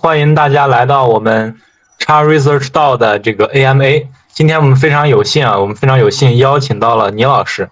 欢迎大家来到我们 X Research 道的这个 AMA。今天我们非常有幸啊，我们非常有幸邀请到了倪老师，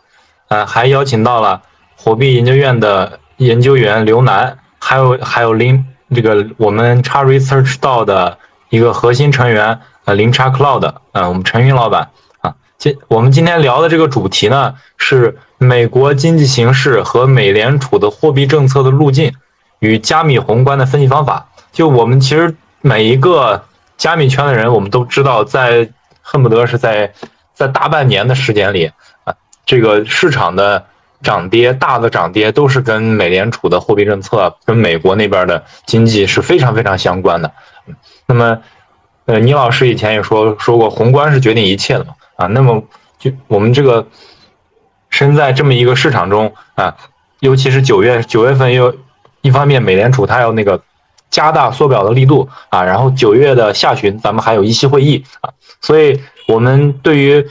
呃，还邀请到了火币研究院的研究员刘楠，还有还有林这个我们 X Research 道的一个核心成员呃林叉 Cloud 啊，我们陈云老板啊。今我们今天聊的这个主题呢是美国经济形势和美联储的货币政策的路径与加密宏观的分析方法。就我们其实每一个加密圈的人，我们都知道，在恨不得是在在大半年的时间里啊，这个市场的涨跌，大的涨跌都是跟美联储的货币政策、跟美国那边的经济是非常非常相关的。那么，呃，倪老师以前也说说过，宏观是决定一切的嘛啊。那么，就我们这个身在这么一个市场中啊，尤其是九月九月份又一方面，美联储它要那个。加大缩表的力度啊，然后九月的下旬咱们还有一期会议啊，所以我们对于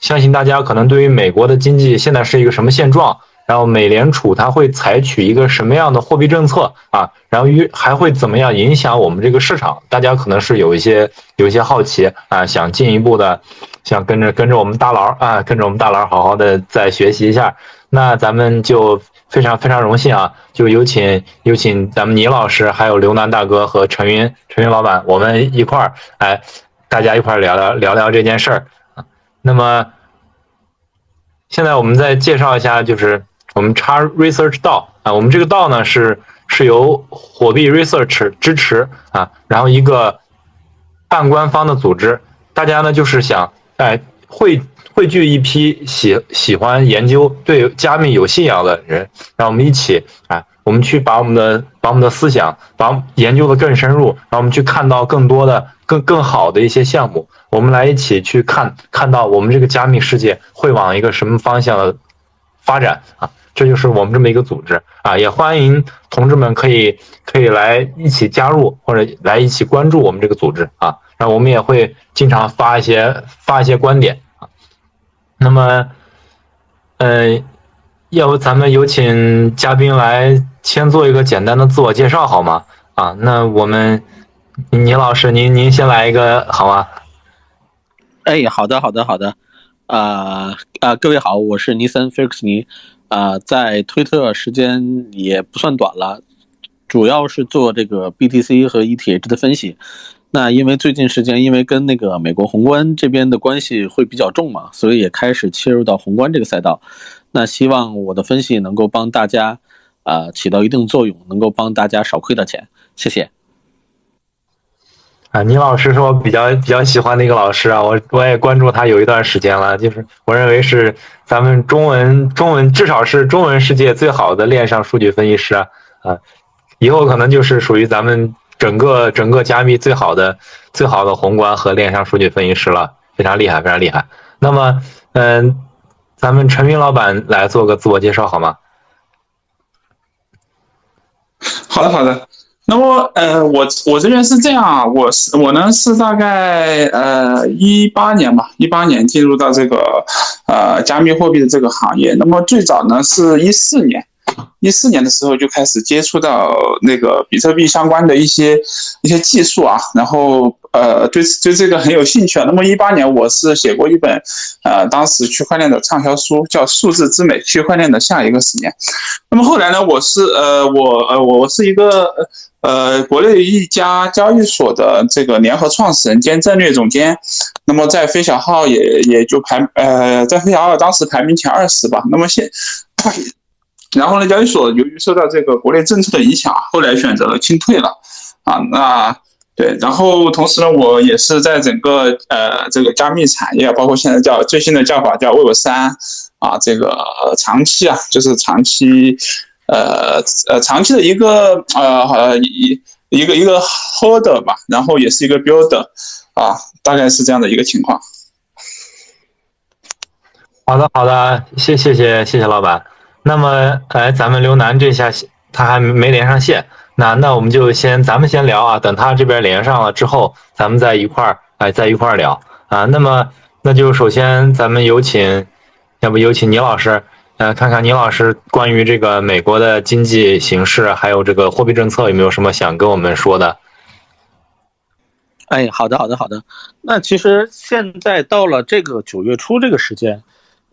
相信大家可能对于美国的经济现在是一个什么现状，然后美联储它会采取一个什么样的货币政策啊，然后与还会怎么样影响我们这个市场，大家可能是有一些有一些好奇啊，想进一步的想跟着跟着我们大佬啊，跟着我们大佬好好的再学习一下，那咱们就。非常非常荣幸啊！就有请有请咱们倪老师，还有刘楠大哥和陈云陈云老板，我们一块儿来，大家一块儿聊聊聊聊这件事儿。那么现在我们再介绍一下，就是我们叉 Research 道啊，我们这个道呢是是由火币 Research 支持啊，然后一个半官方的组织，大家呢就是想哎汇。汇聚一批喜喜欢研究、对加密有信仰的人，让我们一起啊，我们去把我们的把我们的思想，把研究的更深入，让我们去看到更多的、更更好的一些项目。我们来一起去看，看到我们这个加密世界会往一个什么方向的发展啊？这就是我们这么一个组织啊！也欢迎同志们可以可以来一起加入，或者来一起关注我们这个组织啊。然后我们也会经常发一些发一些观点啊。那么，呃，要不咱们有请嘉宾来先做一个简单的自我介绍，好吗？啊，那我们倪老师，您您先来一个好吗？哎，好的，好的，好的。啊啊，各位好，我是尼森·菲克斯尼。啊，在推特时间也不算短了，主要是做这个 BTC 和 ETH 的分析。那因为最近时间，因为跟那个美国宏观这边的关系会比较重嘛，所以也开始切入到宏观这个赛道。那希望我的分析能够帮大家，啊，起到一定作用，能够帮大家少亏点钱。谢谢。啊，倪老师是我比较比较喜欢的一个老师啊，我我也关注他有一段时间了，就是我认为是咱们中文中文至少是中文世界最好的链上数据分析师啊，啊，以后可能就是属于咱们。整个整个加密最好的最好的宏观和链上数据分析师了，非常厉害，非常厉害。那么，嗯，咱们陈明老板来做个自我介绍好吗？好的，好的。那么，呃，我我这边是这样啊，我是我呢是大概呃一八年吧，一八年进入到这个呃加密货币的这个行业。那么最早呢是一四年。一四年的时候就开始接触到那个比特币相关的一些一些技术啊，然后呃对对这个很有兴趣啊。那么一八年我是写过一本呃当时区块链的畅销书，叫《数字之美：区块链的下一个十年》。那么后来呢，我是呃我呃我是一个呃国内一家交易所的这个联合创始人兼战略总监。那么在飞小号也也就排呃在飞小号当时排名前二十吧。那么现然后呢，交易所由于受到这个国内政策的影响，后来选择了清退了，啊，那对，然后同时呢，我也是在整个呃这个加密产业，包括现在叫最新的叫法叫 Web 三，啊，这个长期啊，就是长期，呃呃长期的一个呃好一一个一个 holder 吧，然后也是一个 builder，啊，大概是这样的一个情况。好的，好的，谢谢谢谢谢老板。那么，哎，咱们刘楠这下他还没连上线，那那我们就先咱们先聊啊，等他这边连上了之后，咱们再一块儿哎，再一块儿聊啊。那么，那就首先咱们有请，要不有请倪老师，呃，看看倪老师关于这个美国的经济形势还有这个货币政策有没有什么想跟我们说的？哎，好的，好的，好的。那其实现在到了这个九月初这个时间，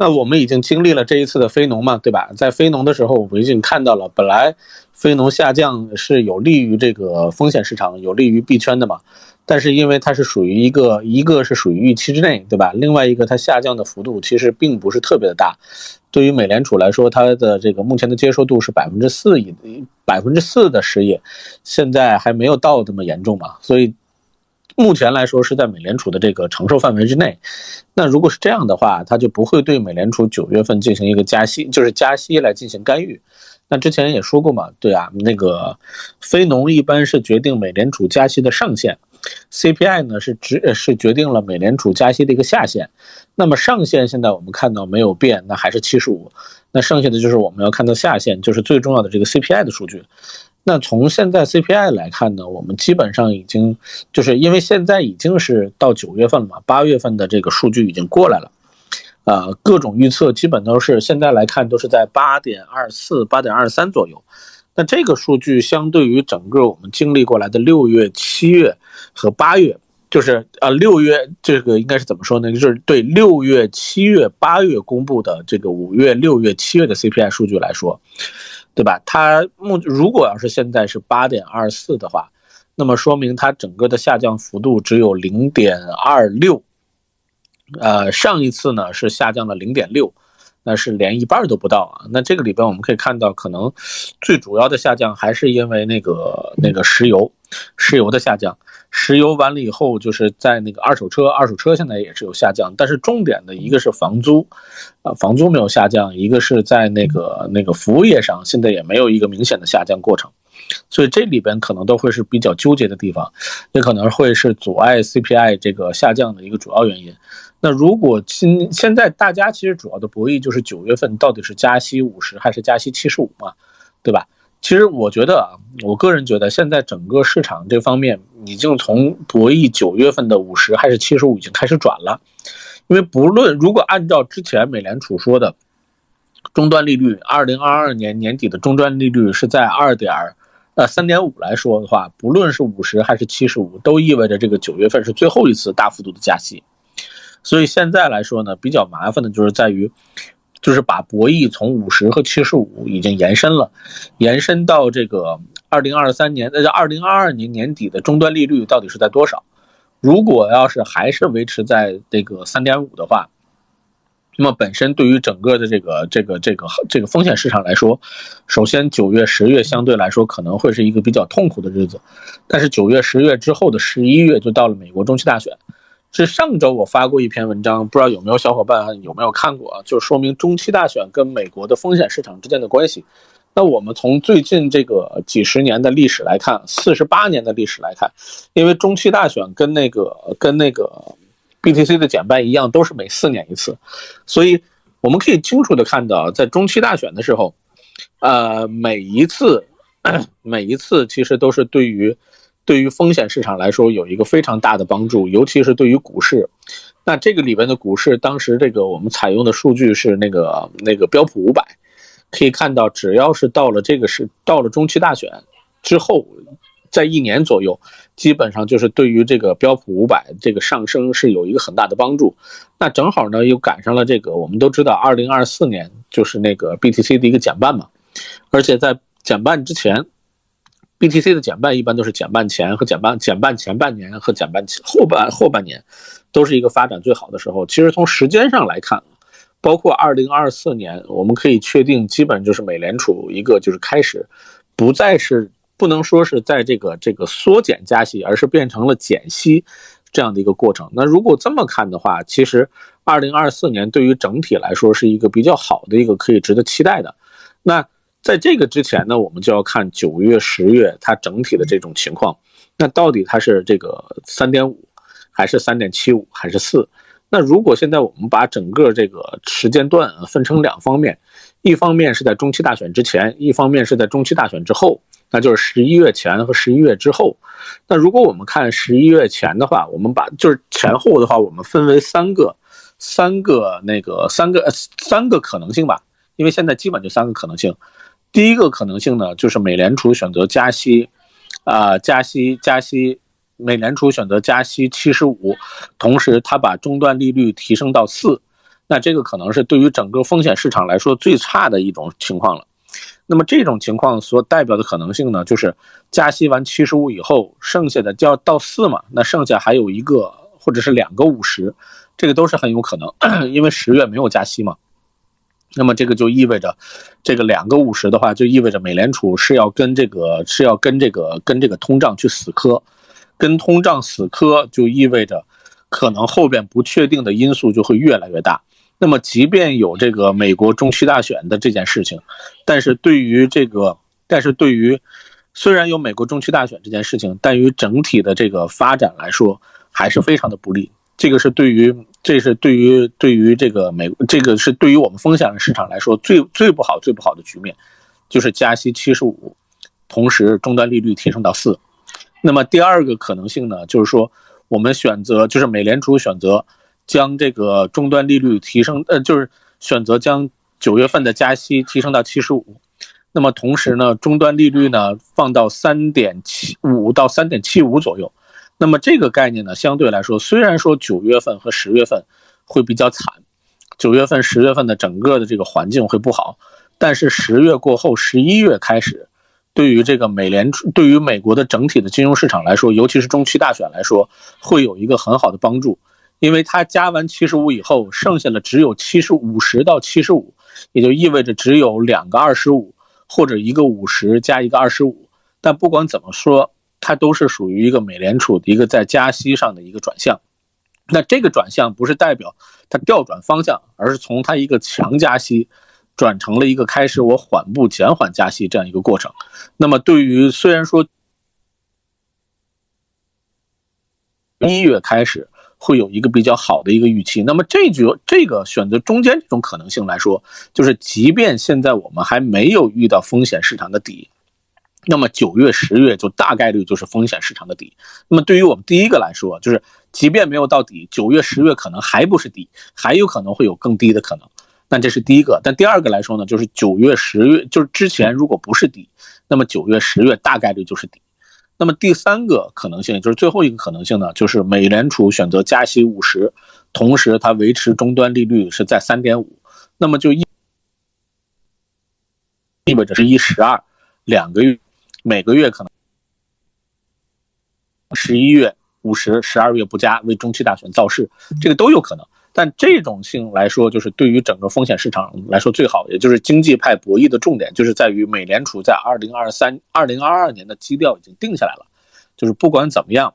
那我们已经经历了这一次的非农嘛，对吧？在非农的时候，我们已经看到了，本来非农下降是有利于这个风险市场，有利于币圈的嘛。但是因为它是属于一个，一个是属于预期之内，对吧？另外一个它下降的幅度其实并不是特别的大。对于美联储来说，它的这个目前的接受度是百分之四以百分之四的失业，现在还没有到这么严重嘛，所以。目前来说是在美联储的这个承受范围之内，那如果是这样的话，它就不会对美联储九月份进行一个加息，就是加息来进行干预。那之前也说过嘛，对啊，那个非农一般是决定美联储加息的上限，CPI 呢是直是决定了美联储加息的一个下限。那么上限现在我们看到没有变，那还是七十五，那剩下的就是我们要看到下限，就是最重要的这个 CPI 的数据。那从现在 CPI 来看呢，我们基本上已经就是因为现在已经是到九月份了嘛，八月份的这个数据已经过来了，呃，各种预测基本都是现在来看都是在八点二四、八点二三左右。那这个数据相对于整个我们经历过来的六月、七月和八月，就是呃六月这个应该是怎么说呢？就是对六月、七月、八月公布的这个五月、六月、七月的 CPI 数据来说。对吧？它目如果要是现在是八点二四的话，那么说明它整个的下降幅度只有零点二六。呃，上一次呢是下降了零点六，那是连一半都不到啊。那这个里边我们可以看到，可能最主要的下降还是因为那个那个石油，石油的下降。石油完了以后，就是在那个二手车，二手车现在也是有下降，但是重点的一个是房租，啊，房租没有下降，一个是在那个那个服务业上，现在也没有一个明显的下降过程，所以这里边可能都会是比较纠结的地方，也可能会是阻碍 CPI 这个下降的一个主要原因。那如果今现在大家其实主要的博弈就是九月份到底是加息五十还是加息七十五嘛，对吧？其实我觉得啊，我个人觉得现在整个市场这方面已经从博弈九月份的五十还是七十五已经开始转了，因为不论如果按照之前美联储说的终端利率，二零二二年年底的终端利率是在二点呃三点五来说的话，不论是五十还是七十五，都意味着这个九月份是最后一次大幅度的加息，所以现在来说呢，比较麻烦的就是在于。就是把博弈从五十和七十五已经延伸了，延伸到这个二零二三年，那二零二二年年底的终端利率到底是在多少？如果要是还是维持在这个三点五的话，那么本身对于整个的这个这个这个这个风险市场来说，首先九月、十月相对来说可能会是一个比较痛苦的日子，但是九月、十月之后的十一月就到了美国中期大选。是上周我发过一篇文章，不知道有没有小伙伴有没有看过啊？就说明中期大选跟美国的风险市场之间的关系。那我们从最近这个几十年的历史来看，四十八年的历史来看，因为中期大选跟那个跟那个 BTC 的减半一样，都是每四年一次，所以我们可以清楚的看到，在中期大选的时候，呃，每一次 每一次其实都是对于。对于风险市场来说，有一个非常大的帮助，尤其是对于股市。那这个里边的股市，当时这个我们采用的数据是那个那个标普五百，可以看到，只要是到了这个是到了中期大选之后，在一年左右，基本上就是对于这个标普五百这个上升是有一个很大的帮助。那正好呢，又赶上了这个我们都知道，二零二四年就是那个 BTC 的一个减半嘛，而且在减半之前。BTC 的减半一般都是减半前和减半减半前半年和减半前后半后半年，都是一个发展最好的时候。其实从时间上来看，包括2024年，我们可以确定，基本就是美联储一个就是开始，不再是不能说是在这个这个缩减加息，而是变成了减息这样的一个过程。那如果这么看的话，其实2024年对于整体来说是一个比较好的一个可以值得期待的。那。在这个之前呢，我们就要看九月、十月它整体的这种情况。那到底它是这个三点五，还是三点七五，还是四？那如果现在我们把整个这个时间段分成两方面，一方面是在中期大选之前，一方面是在中期大选之后，那就是十一月前和十一月之后。那如果我们看十一月前的话，我们把就是前后的话，我们分为三个、三个那个三个呃三个可能性吧，因为现在基本就三个可能性。第一个可能性呢，就是美联储选择加息，啊，加息加息，美联储选择加息七十五，同时它把终端利率提升到四，那这个可能是对于整个风险市场来说最差的一种情况了。那么这种情况所代表的可能性呢，就是加息完七十五以后，剩下的就要到四嘛，那剩下还有一个或者是两个五十，这个都是很有可能，因为十月没有加息嘛。那么这个就意味着，这个两个五十的话，就意味着美联储是要跟这个是要跟这个跟这个通胀去死磕，跟通胀死磕就意味着，可能后边不确定的因素就会越来越大。那么，即便有这个美国中期大选的这件事情，但是对于这个，但是对于虽然有美国中期大选这件事情，但于整体的这个发展来说，还是非常的不利。这个是对于，这是对于对于这个美，这个是对于我们风险市场来说最最不好、最不好的局面，就是加息七十五，同时终端利率提升到四。那么第二个可能性呢，就是说我们选择，就是美联储选择。将这个终端利率提升，呃，就是选择将九月份的加息提升到七十五，那么同时呢，终端利率呢放到三点七五到三点七五左右。那么这个概念呢，相对来说，虽然说九月份和十月份会比较惨，九月份、十月份的整个的这个环境会不好，但是十月过后，十一月开始，对于这个美联储，对于美国的整体的金融市场来说，尤其是中期大选来说，会有一个很好的帮助。因为它加完七十五以后，剩下的只有七十五十到七十五，也就意味着只有两个二十五或者一个五十加一个二十五。但不管怎么说，它都是属于一个美联储的一个在加息上的一个转向。那这个转向不是代表它调转方向，而是从它一个强加息转成了一个开始我缓步减缓加息这样一个过程。那么对于虽然说一月开始。会有一个比较好的一个预期。那么这局这个选择中间这种可能性来说，就是即便现在我们还没有遇到风险市场的底，那么九月、十月就大概率就是风险市场的底。那么对于我们第一个来说，就是即便没有到底，九月、十月可能还不是底，还有可能会有更低的可能。那这是第一个。但第二个来说呢，就是九月、十月就是之前如果不是底，那么九月、十月大概率就是底。那么第三个可能性，就是最后一个可能性呢，就是美联储选择加息五十，同时它维持终端利率是在三点五，那么就意意味着是一十二两个月，每个月可能十一月五十，十二月不加，为中期大选造势，这个都有可能。但这种性来说，就是对于整个风险市场来说最好，也就是经济派博弈的重点，就是在于美联储在二零二三、二零二二年的基调已经定下来了，就是不管怎么样，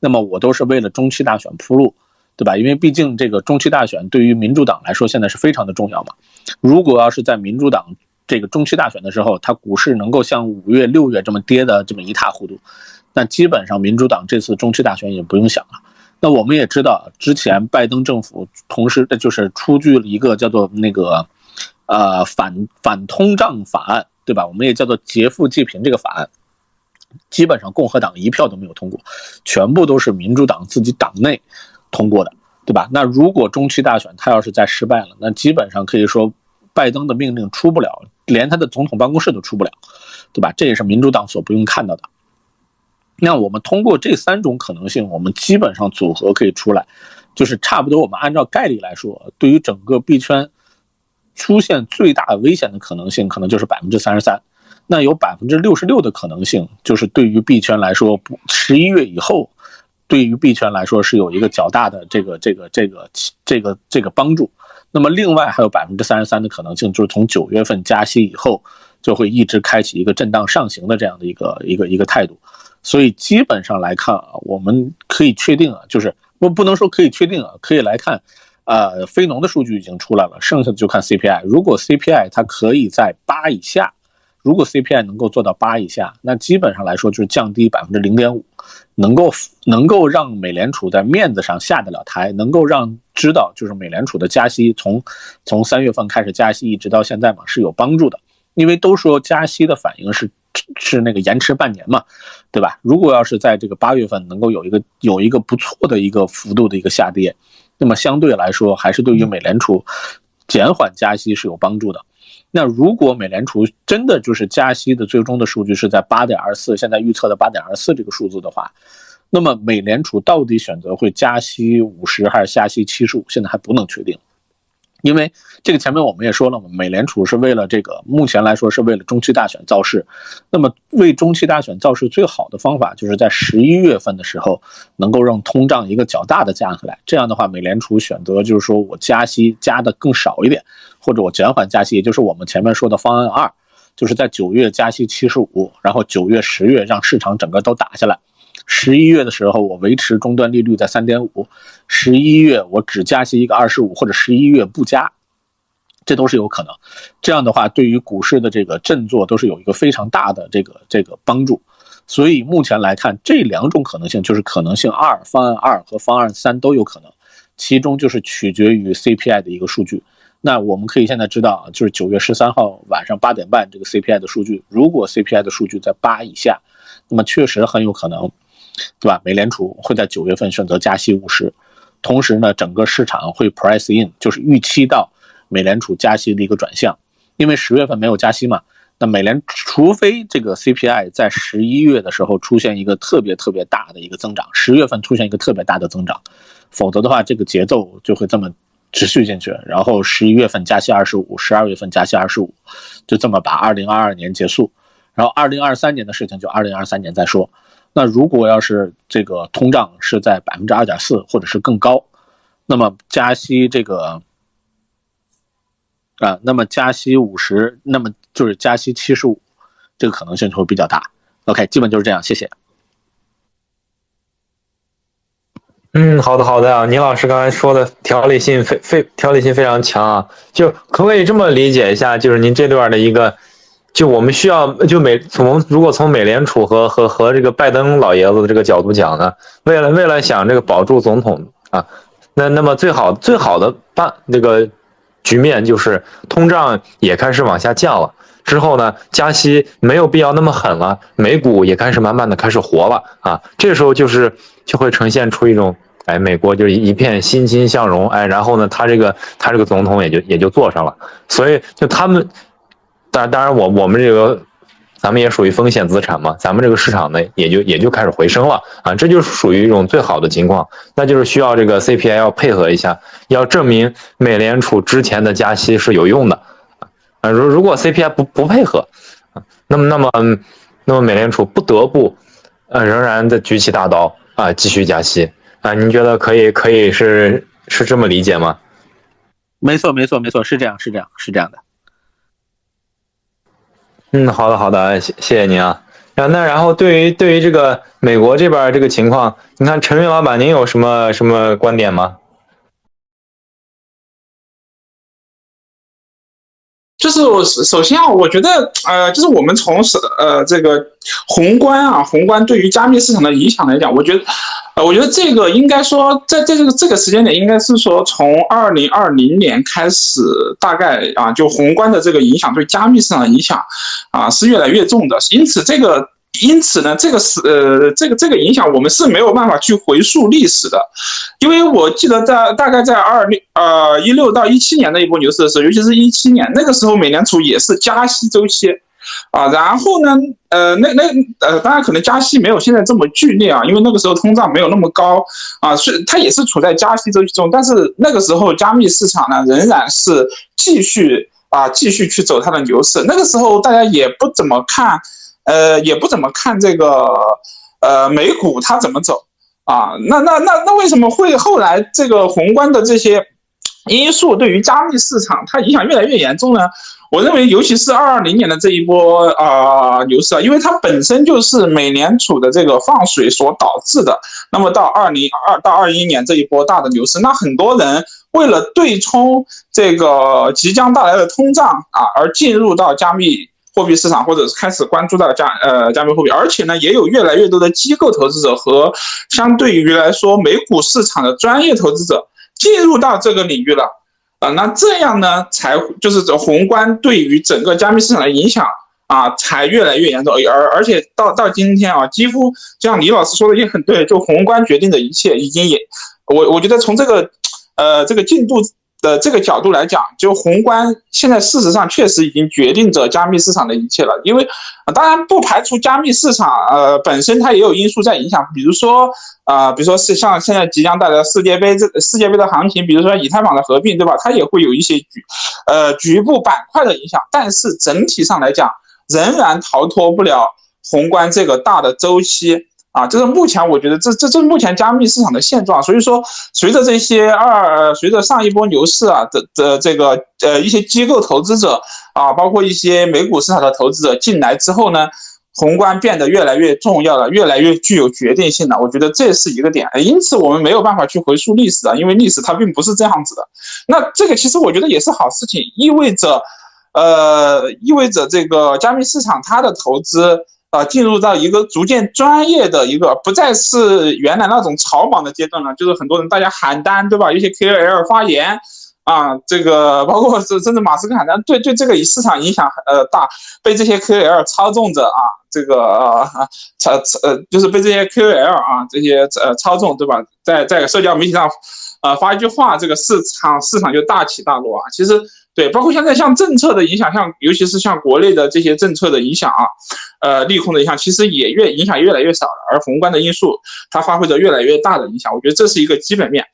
那么我都是为了中期大选铺路，对吧？因为毕竟这个中期大选对于民主党来说现在是非常的重要嘛。如果要是在民主党这个中期大选的时候，它股市能够像五月、六月这么跌的这么一塌糊涂，那基本上民主党这次中期大选也不用想了。那我们也知道，之前拜登政府同时就是出具了一个叫做那个，呃反反通胀法案，对吧？我们也叫做劫富济贫这个法案，基本上共和党一票都没有通过，全部都是民主党自己党内通过的，对吧？那如果中期大选他要是再失败了，那基本上可以说拜登的命令出不了，连他的总统办公室都出不了，对吧？这也是民主党所不用看到的。那我们通过这三种可能性，我们基本上组合可以出来，就是差不多。我们按照概率来说，对于整个币圈出现最大危险的可能性，可能就是百分之三十三。那有百分之六十六的可能性，就是对于币圈来说，不十一月以后，对于币圈来说是有一个较大的这个这个这个这个这个帮助。那么另外还有百分之三十三的可能性，就是从九月份加息以后，就会一直开启一个震荡上行的这样的一个一个一个态度。所以基本上来看啊，我们可以确定啊，就是不不能说可以确定啊，可以来看，呃，非农的数据已经出来了，剩下的就看 CPI。如果 CPI 它可以在八以下，如果 CPI 能够做到八以下，那基本上来说就是降低百分之零点五，能够能够让美联储在面子上下得了台，能够让知道就是美联储的加息从从三月份开始加息一直到现在嘛是有帮助的，因为都说加息的反应是。是那个延迟半年嘛，对吧？如果要是在这个八月份能够有一个有一个不错的一个幅度的一个下跌，那么相对来说还是对于美联储减缓加息是有帮助的。那如果美联储真的就是加息的最终的数据是在八点二四，现在预测的八点二四这个数字的话，那么美联储到底选择会加息五十还是加息七十五，现在还不能确定。因为这个前面我们也说了嘛，美联储是为了这个，目前来说是为了中期大选造势。那么为中期大选造势最好的方法，就是在十一月份的时候，能够让通胀一个较大的降下来。这样的话，美联储选择就是说我加息加的更少一点，或者我减缓加息，也就是我们前面说的方案二，就是在九月加息七十五，然后九月、十月让市场整个都打下来。十一月的时候，我维持终端利率在三点五，十一月我只加息一个二十五，或者十一月不加，这都是有可能。这样的话，对于股市的这个振作都是有一个非常大的这个这个帮助。所以目前来看，这两种可能性就是可能性二方案二和方案三都有可能，其中就是取决于 CPI 的一个数据。那我们可以现在知道啊，就是九月十三号晚上八点半这个 CPI 的数据，如果 CPI 的数据在八以下，那么确实很有可能。对吧？美联储会在九月份选择加息五十，同时呢，整个市场会 price in，就是预期到美联储加息的一个转向。因为十月份没有加息嘛，那美联除非这个 CPI 在十一月的时候出现一个特别特别大的一个增长，十月份出现一个特别大的增长，否则的话，这个节奏就会这么持续进去。然后十一月份加息二十五，十二月份加息二十五，就这么把二零二二年结束。然后二零二三年的事情就二零二三年再说。那如果要是这个通胀是在百分之二点四或者是更高，那么加息这个啊，那么加息五十，那么就是加息七十五，这个可能性就会比较大。OK，基本就是这样，谢谢。嗯，好的好的啊，倪老师刚才说的条理性非非条理性非常强啊，就可不可以这么理解一下，就是您这段的一个。就我们需要，就美从如果从美联储和和和这个拜登老爷子的这个角度讲呢，为了为了想这个保住总统啊，那那么最好最好的办这个局面就是通胀也开始往下降了，之后呢加息没有必要那么狠了，美股也开始慢慢的开始活了啊，这时候就是就会呈现出一种哎美国就是一片欣欣向荣哎，然后呢他这个他这个总统也就也就坐上了，所以就他们。当当然，我我们这个，咱们也属于风险资产嘛，咱们这个市场呢，也就也就开始回升了啊，这就是属于一种最好的情况，那就是需要这个 CPI 要配合一下，要证明美联储之前的加息是有用的啊，如如果 CPI 不不配合啊，那么那么那么美联储不得不呃仍然的举起大刀啊，继续加息啊，您觉得可以可以是是这么理解吗？没错没错没错，是这样是这样是这样的。嗯，好的好的，谢谢谢您啊。啊，那然后对于对于这个美国这边这个情况，你看陈云老板，您有什么什么观点吗？就是我首先啊，我觉得呃，就是我们从是呃这个宏观啊，宏观对于加密市场的影响来讲，我觉得呃，我觉得这个应该说在在这个这个时间点，应该是说从二零二零年开始，大概啊，就宏观的这个影响对加密市场的影响啊是越来越重的，因此这个。因此呢，这个是呃，这个这个影响我们是没有办法去回溯历史的，因为我记得在大概在二六呃一六到一七年那一波牛市的时候，尤其是一七年那个时候，美联储也是加息周期。啊，然后呢，呃，那那呃，当然可能加息没有现在这么剧烈啊，因为那个时候通胀没有那么高。啊，是它也是处在加息周期中，但是那个时候加密市场呢仍然是继续啊继续去走它的牛市，那个时候大家也不怎么看。呃，也不怎么看这个，呃，美股它怎么走啊？那那那那为什么会后来这个宏观的这些因素对于加密市场它影响越来越严重呢？我认为，尤其是二二零年的这一波啊牛市啊，因为它本身就是美联储的这个放水所导致的。那么到二零二到二一年这一波大的牛市，那很多人为了对冲这个即将到来的通胀啊，而进入到加密。货币市场，或者是开始关注到加呃加密货币，而且呢，也有越来越多的机构投资者和相对于来说美股市场的专业投资者进入到这个领域了啊，那这样呢，才就是这宏观对于整个加密市场的影响啊，才越来越严重，而而且到到今天啊，几乎像李老师说的也很对，就宏观决定的一切已经也，我我觉得从这个呃这个进度。的这个角度来讲，就宏观现在事实上确实已经决定着加密市场的一切了。因为当然不排除加密市场呃本身它也有因素在影响，比如说啊，比如说是像现在即将到来世界杯这世界杯的行情，比如说以太坊的合并，对吧？它也会有一些局呃局部板块的影响，但是整体上来讲，仍然逃脱不了宏观这个大的周期。啊，这是目前我觉得这这这是目前加密市场的现状。所以说，随着这些二，随着上一波牛市啊的的这个呃一些机构投资者啊，包括一些美股市场的投资者进来之后呢，宏观变得越来越重要了，越来越具有决定性了。我觉得这是一个点。因此，我们没有办法去回溯历史啊，因为历史它并不是这样子的。那这个其实我觉得也是好事情，意味着，呃，意味着这个加密市场它的投资。啊，进入到一个逐渐专业的一个，不再是原来那种草莽的阶段了。就是很多人大家喊单，对吧？一些 KOL 发言啊，这个包括是甚至马斯克喊单，对对这个市场影响呃大，被这些 KOL 操纵着啊，这个啊操呃就是被这些 KOL 啊这些呃操纵，对吧？在在社交媒体上，呃发一句话，这个市场市场就大起大落啊。其实。对，包括现在像政策的影响，像尤其是像国内的这些政策的影响啊，呃，利空的影响，其实也越影响越来越少了。而宏观的因素，它发挥着越来越大的影响。我觉得这是一个基本面。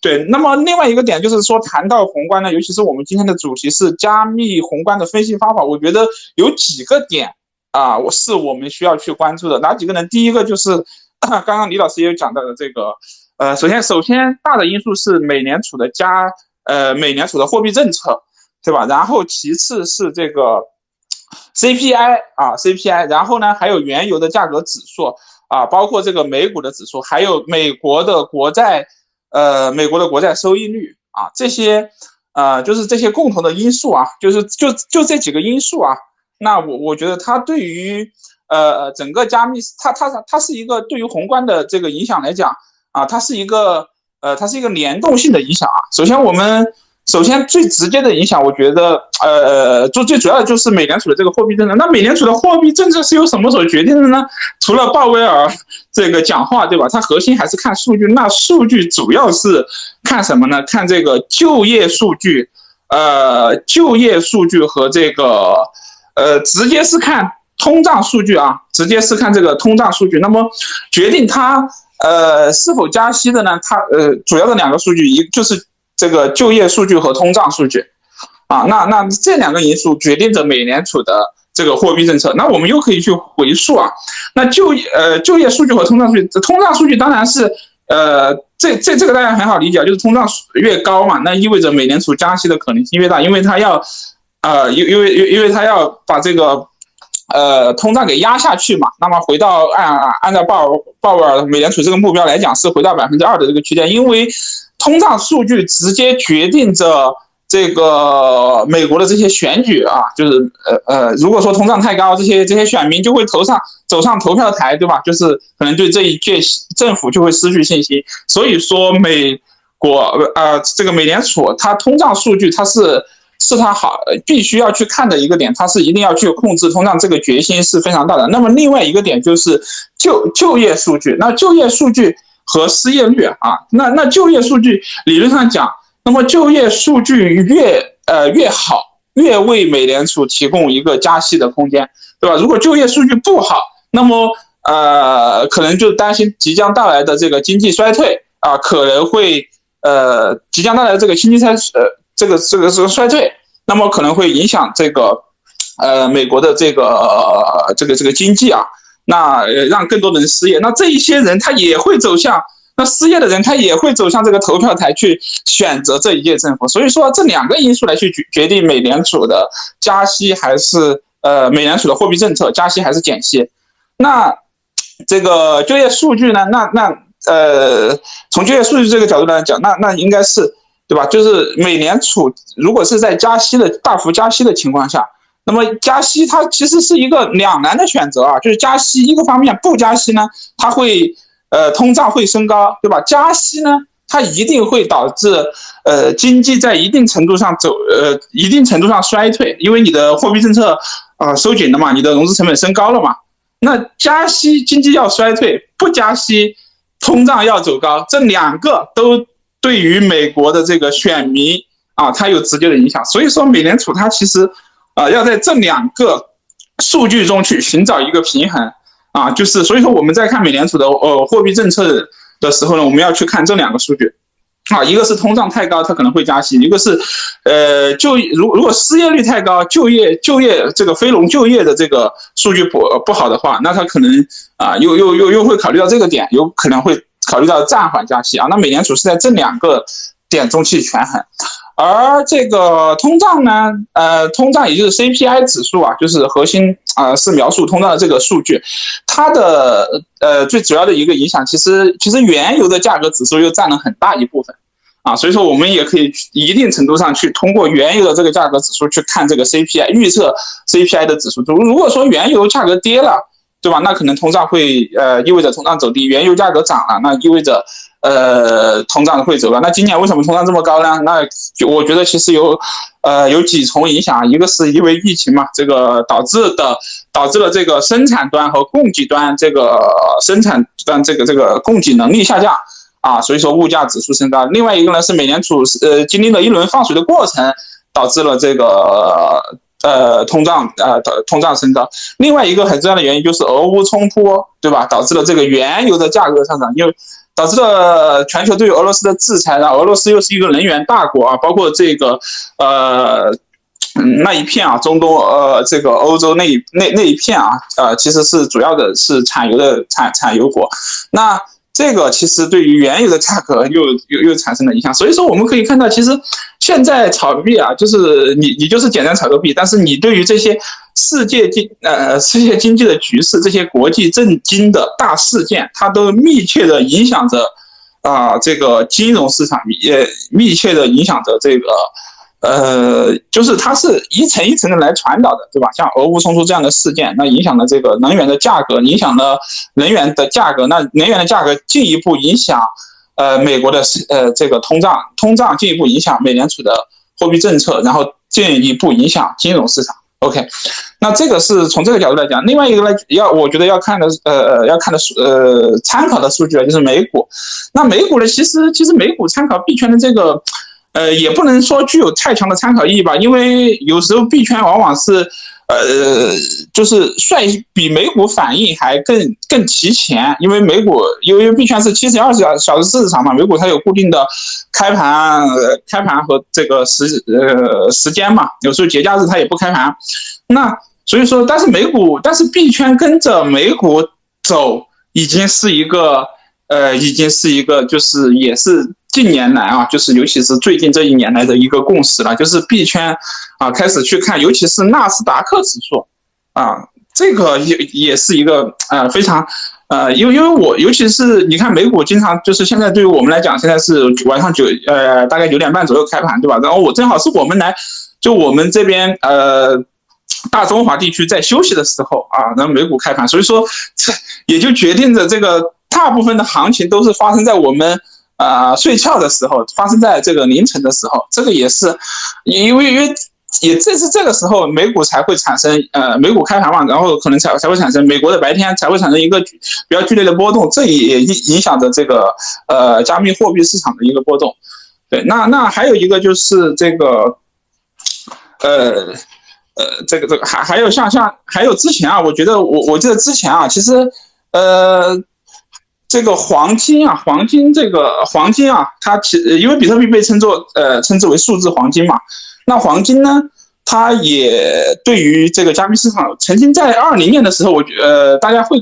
对，那么另外一个点就是说，谈到宏观呢，尤其是我们今天的主题是加密宏观的分析方法，我觉得有几个点啊，我是我们需要去关注的。哪几个呢？第一个就是 刚刚李老师也有讲到的这个，呃，首先首先大的因素是美联储的加，呃，美联储的货币政策。对吧？然后其次是这个 CPI 啊，CPI，然后呢还有原油的价格指数啊，包括这个美股的指数，还有美国的国债，呃，美国的国债收益率啊，这些呃就是这些共同的因素啊，就是就就这几个因素啊，那我我觉得它对于呃整个加密，它它它是一个对于宏观的这个影响来讲啊，它是一个呃它是一个联动性的影响啊。首先我们。首先，最直接的影响，我觉得，呃，就最主要的就是美联储的这个货币政策。那美联储的货币政策是由什么所决定的呢？除了鲍威尔这个讲话，对吧？它核心还是看数据。那数据主要是看什么呢？看这个就业数据，呃，就业数据和这个，呃，直接是看通胀数据啊，直接是看这个通胀数据。那么决定它，呃，是否加息的呢？它，呃，主要的两个数据，一就是。这个就业数据和通胀数据，啊，那那这两个因素决定着美联储的这个货币政策。那我们又可以去回溯啊，那就业呃就业数据和通胀数据，通胀数据当然是呃这这这个大家很好理解，就是通胀越高嘛，那意味着美联储加息的可能性越大，因为它要呃因因为因因为它要把这个呃通胀给压下去嘛。那么回到按按照鲍鲍威尔美联储这个目标来讲，是回到百分之二的这个区间，因为。通胀数据直接决定着这个美国的这些选举啊，就是呃呃，如果说通胀太高，这些这些选民就会投上走上投票台，对吧？就是可能对这一届政府就会失去信心。所以说，美国呃这个美联储它通胀数据它是是它好必须要去看的一个点，它是一定要去控制通胀，这个决心是非常大的。那么另外一个点就是就就业数据，那就业数据。和失业率啊，那那就业数据理论上讲，那么就业数据越呃越好，越为美联储提供一个加息的空间，对吧？如果就业数据不好，那么呃可能就担心即将到来的这个经济衰退啊，可能会呃即将到来的这个经济衰呃这个这个这个衰退，那么可能会影响这个呃美国的这个这个这个经济啊。那，让更多的人失业，那这一些人他也会走向，那失业的人他也会走向这个投票台去选择这一届政府。所以说这两个因素来去决决定美联储的加息还是呃美联储的货币政策加息还是减息。那这个就业数据呢？那那呃从就业数据这个角度来讲，那那应该是对吧？就是美联储如果是在加息的大幅加息的情况下。那么加息它其实是一个两难的选择啊，就是加息一个方面不加息呢，它会呃通胀会升高，对吧？加息呢，它一定会导致呃经济在一定程度上走呃一定程度上衰退，因为你的货币政策啊收紧了嘛，你的融资成本升高了嘛。那加息经济要衰退，不加息通胀要走高，这两个都对于美国的这个选民啊，它有直接的影响。所以说，美联储它其实啊要在这两个数据中去寻找一个平衡啊，就是所以说我们在看美联储的呃货币政策的时候呢，我们要去看这两个数据。啊，一个是通胀太高，它可能会加息；一个是，呃，就如如果失业率太高，就业就业这个非农就业的这个数据不不好的话，那它可能啊又又又又会考虑到这个点，有可能会考虑到暂缓加息啊。那美联储是在这两个点中去权衡，而这个通胀呢，呃，通胀也就是 CPI 指数啊，就是核心啊，是描述通胀的这个数据，它的呃最主要的一个影响，其实其实原油的价格指数又占了很大一部分。啊，所以说我们也可以一定程度上去通过原油的这个价格指数去看这个 CPI 预测 CPI 的指数。如如果说原油价格跌了，对吧？那可能通胀会呃意味着通胀走低；原油价格涨了，那意味着呃通胀会走高。那今年为什么通胀这么高呢？那我觉得其实有呃有几重影响，一个是因为疫情嘛，这个导致的导致了这个生产端和供给端这个生产端这个这个供给能力下降。啊，所以说物价指数升高。另外一个呢是美联储呃经历了一轮放水的过程，导致了这个呃通胀呃的通胀升高。另外一个很重要的原因就是俄乌冲突，对吧？导致了这个原油的价格上涨，因为导致了全球对俄罗斯的制裁。然后俄罗斯又是一个能源大国啊，包括这个呃那一片啊，中东呃这个欧洲那那那一片啊，呃其实是主要的是产油的产产油国。那这个其实对于原油的价格又又又产生了影响，所以说我们可以看到，其实现在炒币啊，就是你你就是简单炒个币，但是你对于这些世界经呃世界经济的局势，这些国际震惊的大事件，它都密切的影响着啊这个金融市场，也密切的影响着这个。呃，就是它是一层一层的来传导的，对吧？像俄乌冲突这样的事件，那影响了这个能源的价格，影响了能源的价格，那能源的价格进一步影响，呃，美国的呃这个通胀，通胀进一步影响美联储的货币政策，然后进一步影响金融市场。OK，那这个是从这个角度来讲。另外一个呢，要我觉得要看的，呃，要看的数，呃，参考的数据啊，就是美股。那美股呢，其实其实美股参考币圈的这个。呃，也不能说具有太强的参考意义吧，因为有时候币圈往往是，呃，就是率比美股反应还更更提前，因为美股因为币圈是七十二小小时市场嘛，美股它有固定的开盘、开盘和这个时呃时间嘛，有时候节假日它也不开盘，那所以说，但是美股，但是币圈跟着美股走，已经是一个，呃，已经是一个，就是也是。近年来啊，就是尤其是最近这一年来的一个共识了，就是币圈啊开始去看，尤其是纳斯达克指数啊，这个也也是一个呃非常呃，因为因为我尤其是你看美股经常就是现在对于我们来讲，现在是晚上九呃大概九点半左右开盘对吧？然后我正好是我们来就我们这边呃大中华地区在休息的时候啊，然后美股开盘，所以说这也就决定着这个大部分的行情都是发生在我们。啊，睡觉的时候发生在这个凌晨的时候，这个也是，因为因为也正是这个时候，美股才会产生呃，美股开盘嘛，然后可能才才会产生美国的白天才会产生一个比较剧烈的波动，这也影影响着这个呃加密货币市场的一个波动。对，那那还有一个就是这个，呃呃，这个这个还还有像像还有之前啊，我觉得我我记得之前啊，其实呃。这个黄金啊，黄金这个黄金啊，它其因为比特币被称作呃称之为数字黄金嘛，那黄金呢，它也对于这个加密市场，曾经在二零年的时候，我觉呃大家会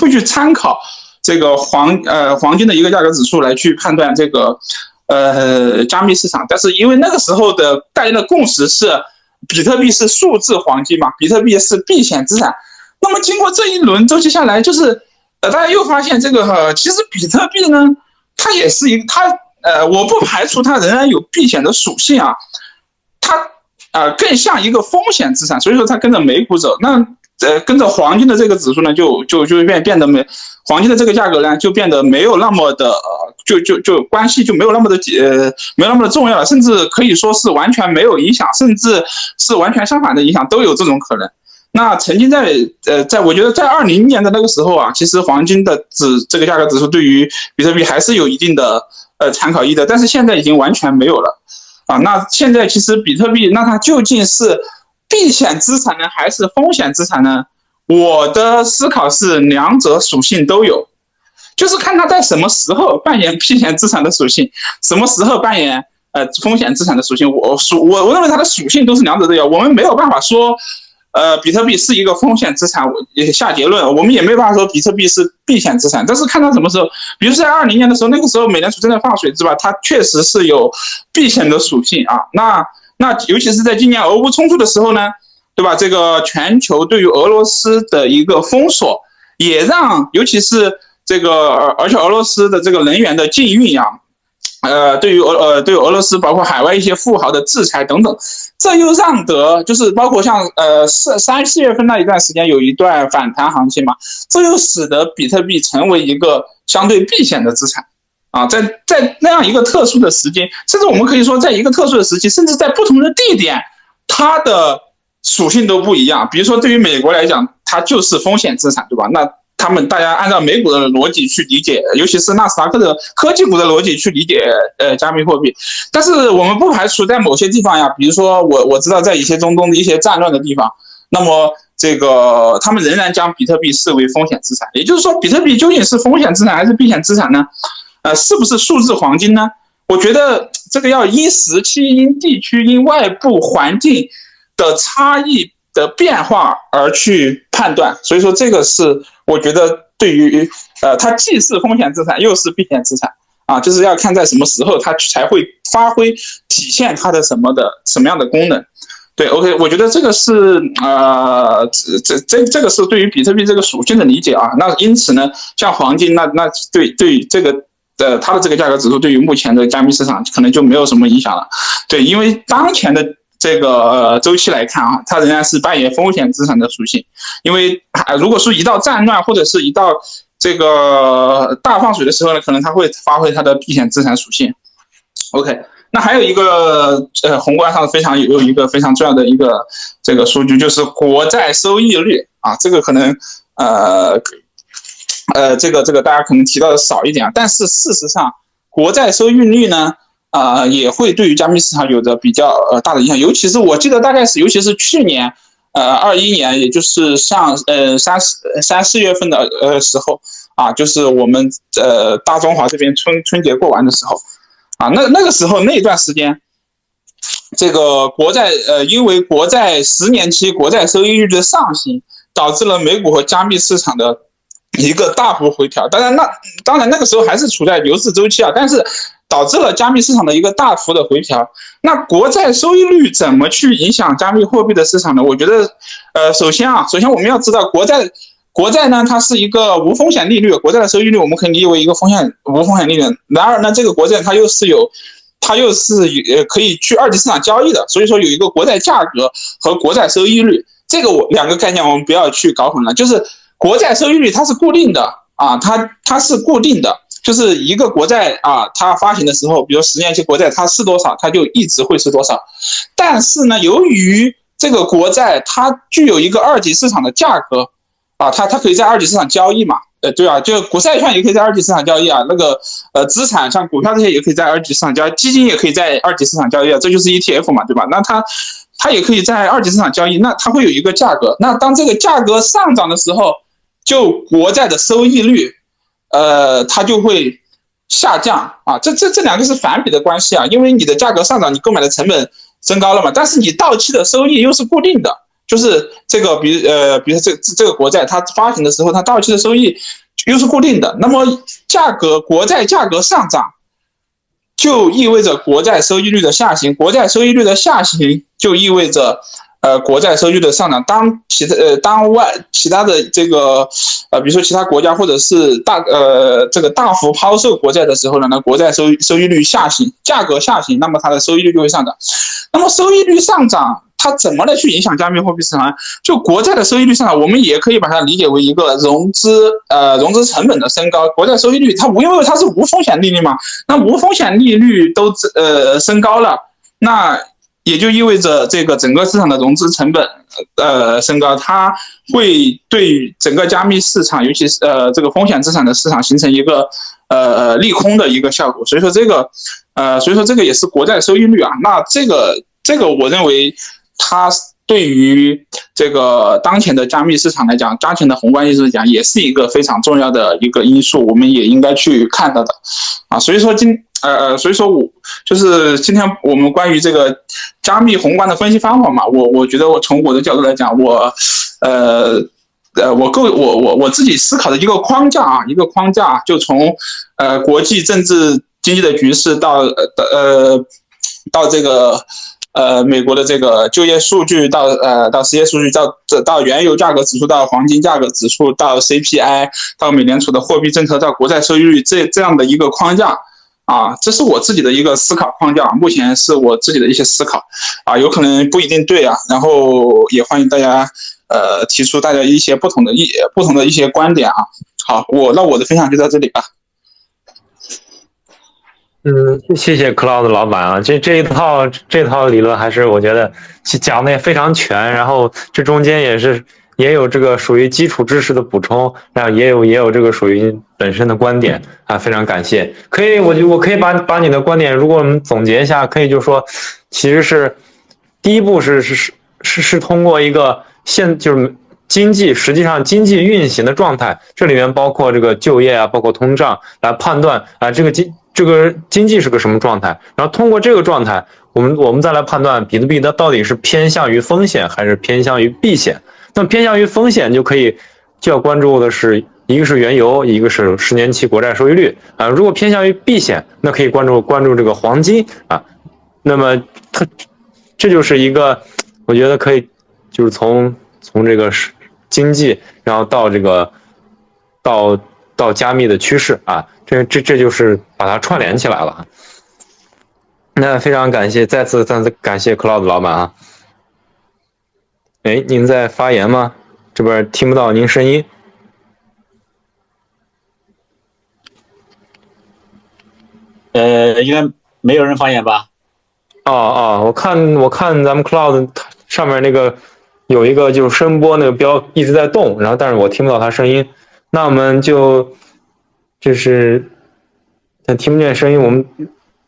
会去参考这个黄呃黄金的一个价格指数来去判断这个呃加密市场，但是因为那个时候的大家的共识是比特币是数字黄金嘛，比特币是避险资产，那么经过这一轮周期下来，就是。呃，大家又发现这个哈，其实比特币呢，它也是一个它呃，我不排除它仍然有避险的属性啊，它呃更像一个风险资产，所以说它跟着美股走，那呃跟着黄金的这个指数呢，就就就变变得没黄金的这个价格呢，就变得没有那么的，就就就关系就没有那么的呃没有那么的重要了，甚至可以说是完全没有影响，甚至是完全相反的影响都有这种可能。那曾经在呃，在我觉得在二零年的那个时候啊，其实黄金的指这个价格指数对于比特币还是有一定的呃参考意义的，但是现在已经完全没有了。啊。那现在其实比特币，那它究竟是避险资产呢，还是风险资产呢？我的思考是两者属性都有，就是看它在什么时候扮演避险资产的属性，什么时候扮演呃风险资产的属性。我属我我认为它的属性都是两者都有，我们没有办法说。呃，比特币是一个风险资产，我下结论，我们也没办法说比特币是避险资产，但是看到什么时候，比如说在二零年的时候，那个时候美联储正在放水，是吧？它确实是有避险的属性啊。那那尤其是在今年俄乌冲突的时候呢，对吧？这个全球对于俄罗斯的一个封锁，也让尤其是这个，而且俄罗斯的这个能源的禁运呀。呃，对于俄呃，对俄罗斯，包括海外一些富豪的制裁等等，这又让得就是包括像呃四三四月份那一段时间有一段反弹行情嘛，这又使得比特币成为一个相对避险的资产啊，在在那样一个特殊的时间，甚至我们可以说，在一个特殊的时期，甚至在不同的地点，它的属性都不一样。比如说，对于美国来讲，它就是风险资产，对吧？那他们大家按照美股的逻辑去理解，尤其是纳斯达克的科技股的逻辑去理解，呃，加密货币。但是我们不排除在某些地方呀，比如说我我知道在一些中东的一些战乱的地方，那么这个他们仍然将比特币视为风险资产。也就是说，比特币究竟是风险资产还是避险资产呢？呃，是不是数字黄金呢？我觉得这个要因时期、因地区、因外部环境的差异的变化而去判断。所以说，这个是。我觉得对于呃，它既是风险资产又是避险资产啊，就是要看在什么时候它才会发挥体现它的什么的什么样的功能。对，OK，我觉得这个是呃，这这这个是对于比特币这个属性的理解啊。那因此呢，像黄金，那那对对这个呃它的这个价格指数对于目前的加密市场可能就没有什么影响了。对，因为当前的。这个周期来看啊，它仍然是扮演风险资产的属性，因为啊，如果说一到战乱或者是一到这个大放水的时候呢，可能它会发挥它的避险资产属性。OK，那还有一个呃宏观上非常有一个非常重要的一个这个数据，就是国债收益率啊，这个可能呃呃这个这个大家可能提到的少一点啊，但是事实上国债收益率呢。啊，也会对于加密市场有着比较呃大的影响，尤其是我记得大概是，尤其是去年，呃，二一年，也就是上呃三四三四月份的呃时候啊，就是我们呃大中华这边春春节过完的时候，啊，那那个时候那段时间，这个国债呃因为国债十年期国债收益率的上行，导致了美股和加密市场的一个大幅回调。当然那当然那个时候还是处在牛市周期啊，但是。导致了加密市场的一个大幅的回调。那国债收益率怎么去影响加密货币的市场呢？我觉得，呃，首先啊，首先我们要知道，国债，国债呢，它是一个无风险利率，国债的收益率我们可以理解为一个风险无风险利率。然而呢，这个国债它又是有，它又是呃可以去二级市场交易的，所以说有一个国债价格和国债收益率，这个我两个概念我们不要去搞混了。就是国债收益率它是固定的啊，它它是固定的。就是一个国债啊，它发行的时候，比如十年期国债，它是多少，它就一直会是多少。但是呢，由于这个国债它具有一个二级市场的价格啊，它它可以在二级市场交易嘛？呃，对啊，就国债券也可以在二级市场交易啊。那个呃，资产像股票这些也可以在二级市场交易，基金也可以在二级市场交易啊。这就是 ETF 嘛，对吧？那它它也可以在二级市场交易，那它会有一个价格。那当这个价格上涨的时候，就国债的收益率。呃，它就会下降啊，这这这两个是反比的关系啊，因为你的价格上涨，你购买的成本增高了嘛，但是你到期的收益又是固定的，就是这个，比如呃，比如说这这个国债它发行的时候，它到期的收益又是固定的，那么价格国债价格上涨，就意味着国债收益率的下行，国债收益率的下行就意味着。呃，国债收益率的上涨，当其他呃当外其他的这个呃，比如说其他国家或者是大呃这个大幅抛售国债的时候呢，那国债收收益率下行，价格下行，那么它的收益率就会上涨。那么收益率上涨，它怎么来去影响加密货币市场？就国债的收益率上涨，我们也可以把它理解为一个融资呃融资成本的升高。国债收益率它无因为它是无风险利率嘛，那无风险利率都呃升高了，那。也就意味着这个整个市场的融资成本，呃，升高，它会对整个加密市场，尤其是呃这个风险资产的市场形成一个呃利空的一个效果。所以说这个，呃，所以说这个也是国债收益率啊。那这个这个我认为它对于这个当前的加密市场来讲，当前的宏观因素来讲，也是一个非常重要的一个因素，我们也应该去看到的啊。所以说今呃呃，所以说我就是今天我们关于这个加密宏观的分析方法嘛，我我觉得我从我的角度来讲，我呃呃我构我我我自己思考的一个框架啊，一个框架就从呃国际政治经济的局势到呃到这个。呃，美国的这个就业数据到呃到失业数据到这到原油价格指数到黄金价格指数到 CPI 到美联储的货币政策到国债收益率这这样的一个框架啊，这是我自己的一个思考框架，目前是我自己的一些思考啊，有可能不一定对啊，然后也欢迎大家呃提出大家一些不同的一不同的一些观点啊。好，我那我的分享就到这里吧。嗯，谢谢 Cloud 老板啊，这这一套这套理论还是我觉得讲的也非常全，然后这中间也是也有这个属于基础知识的补充，然后也有也有这个属于本身的观点啊，非常感谢。可以，我就我可以把把你的观点，如果我们总结一下，可以就说，其实是第一步是是是是是通过一个现就是经济实际上经济运行的状态，这里面包括这个就业啊，包括通胀来判断啊这个经。这个经济是个什么状态？然后通过这个状态，我们我们再来判断比特币它到底是偏向于风险还是偏向于避险。那偏向于风险就可以就要关注的是一个是原油，一个是十年期国债收益率啊。如果偏向于避险，那可以关注关注这个黄金啊。那么它这就是一个我觉得可以就是从从这个是经济，然后到这个到到加密的趋势啊。这这这就是把它串联起来了，那非常感谢，再次再次感谢 Cloud 老板啊！哎，您在发言吗？这边听不到您声音。呃，应该没有人发言吧？哦哦，我看我看咱们 Cloud 上面那个有一个就是声波那个标一直在动，然后但是我听不到他声音，那我们就。就是，但听不见声音，我们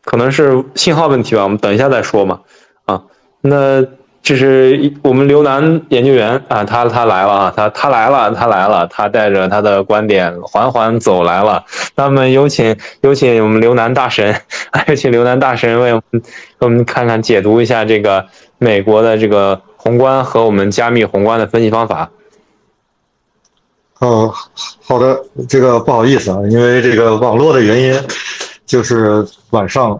可能是信号问题吧，我们等一下再说嘛。啊，那这是我们刘楠研究员啊，他他来了啊，他他来了，他来了，他带着他的观点缓缓走来了。那么有请有请我们刘楠大神，有请刘楠大神为我们我们看看解读一下这个美国的这个宏观和我们加密宏观的分析方法。哦，好的，这个不好意思啊，因为这个网络的原因，就是晚上，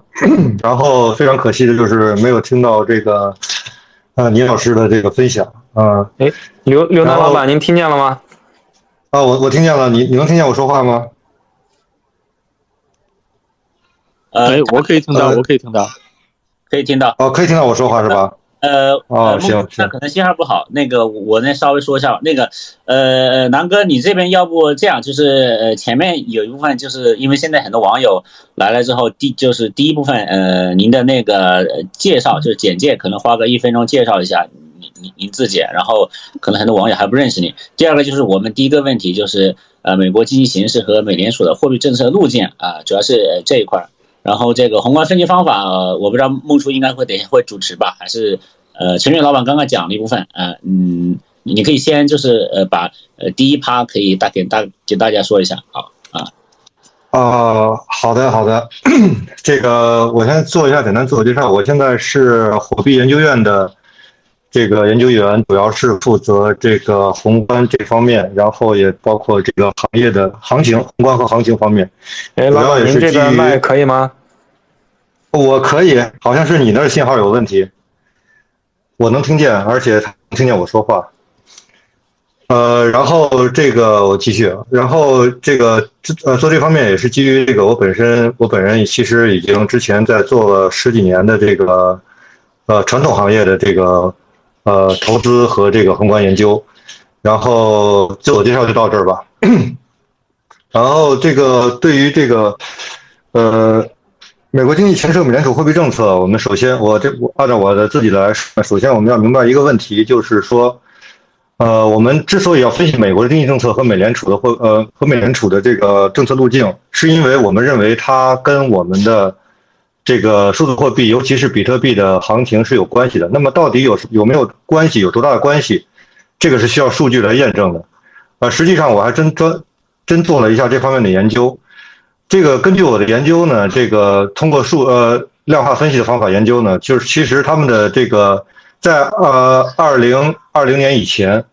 然后非常可惜的就是没有听到这个，呃，倪老师的这个分享啊。哎，刘刘南老板，您听见了吗？啊，我我听见了，你你能听见我说话吗？哎，我可以听到，我可以听到，可以听到。哦，可以听到我说话是吧？呃，哦，行，那可能信号不好。那个，我那稍微说一下吧。那个，呃，南哥，你这边要不这样，就是呃，前面有一部分，就是因为现在很多网友来了之后，第就是第一部分，呃，您的那个介绍就是简介，可能花个一分钟介绍一下您您您自己，然后可能很多网友还不认识你。第二个就是我们第一个问题就是呃，美国经济形势和美联储的货币政策路径啊，主要是这一块。然后这个宏观分析方法，我不知道孟叔应该会等一下会主持吧，还是呃陈俊老板刚刚讲了一部分，呃嗯，你可以先就是呃把呃第一趴可以大给大给大家说一下，好啊。啊，好的好的，这个我先做一下简单自我介绍，我现在是火币研究院的这个研究员，主要是负责这个宏观这方面，然后也包括这个行业的行情、宏观和行情方面。哎，老板，您这边麦可以吗？我可以，好像是你那儿信号有问题。我能听见，而且听见我说话。呃，然后这个我继续，然后这个呃做这方面也是基于这个我本身，我本人其实已经之前在做了十几年的这个呃传统行业的这个呃投资和这个宏观研究。然后自我介绍就到这儿吧。然后这个对于这个呃。美国经济牵涉美联储货币政策，我们首先，我这我按照我的自己来说，首先我们要明白一个问题，就是说，呃，我们之所以要分析美国的经济政策和美联储的或呃和美联储的这个政策路径，是因为我们认为它跟我们的这个数字货币，尤其是比特币的行情是有关系的。那么到底有有没有关系，有多大的关系？这个是需要数据来验证的。呃，实际上我还真专真做了一下这方面的研究。这个根据我的研究呢，这个通过数呃量化分析的方法研究呢，就是其实他们的这个在呃二零二零年以前，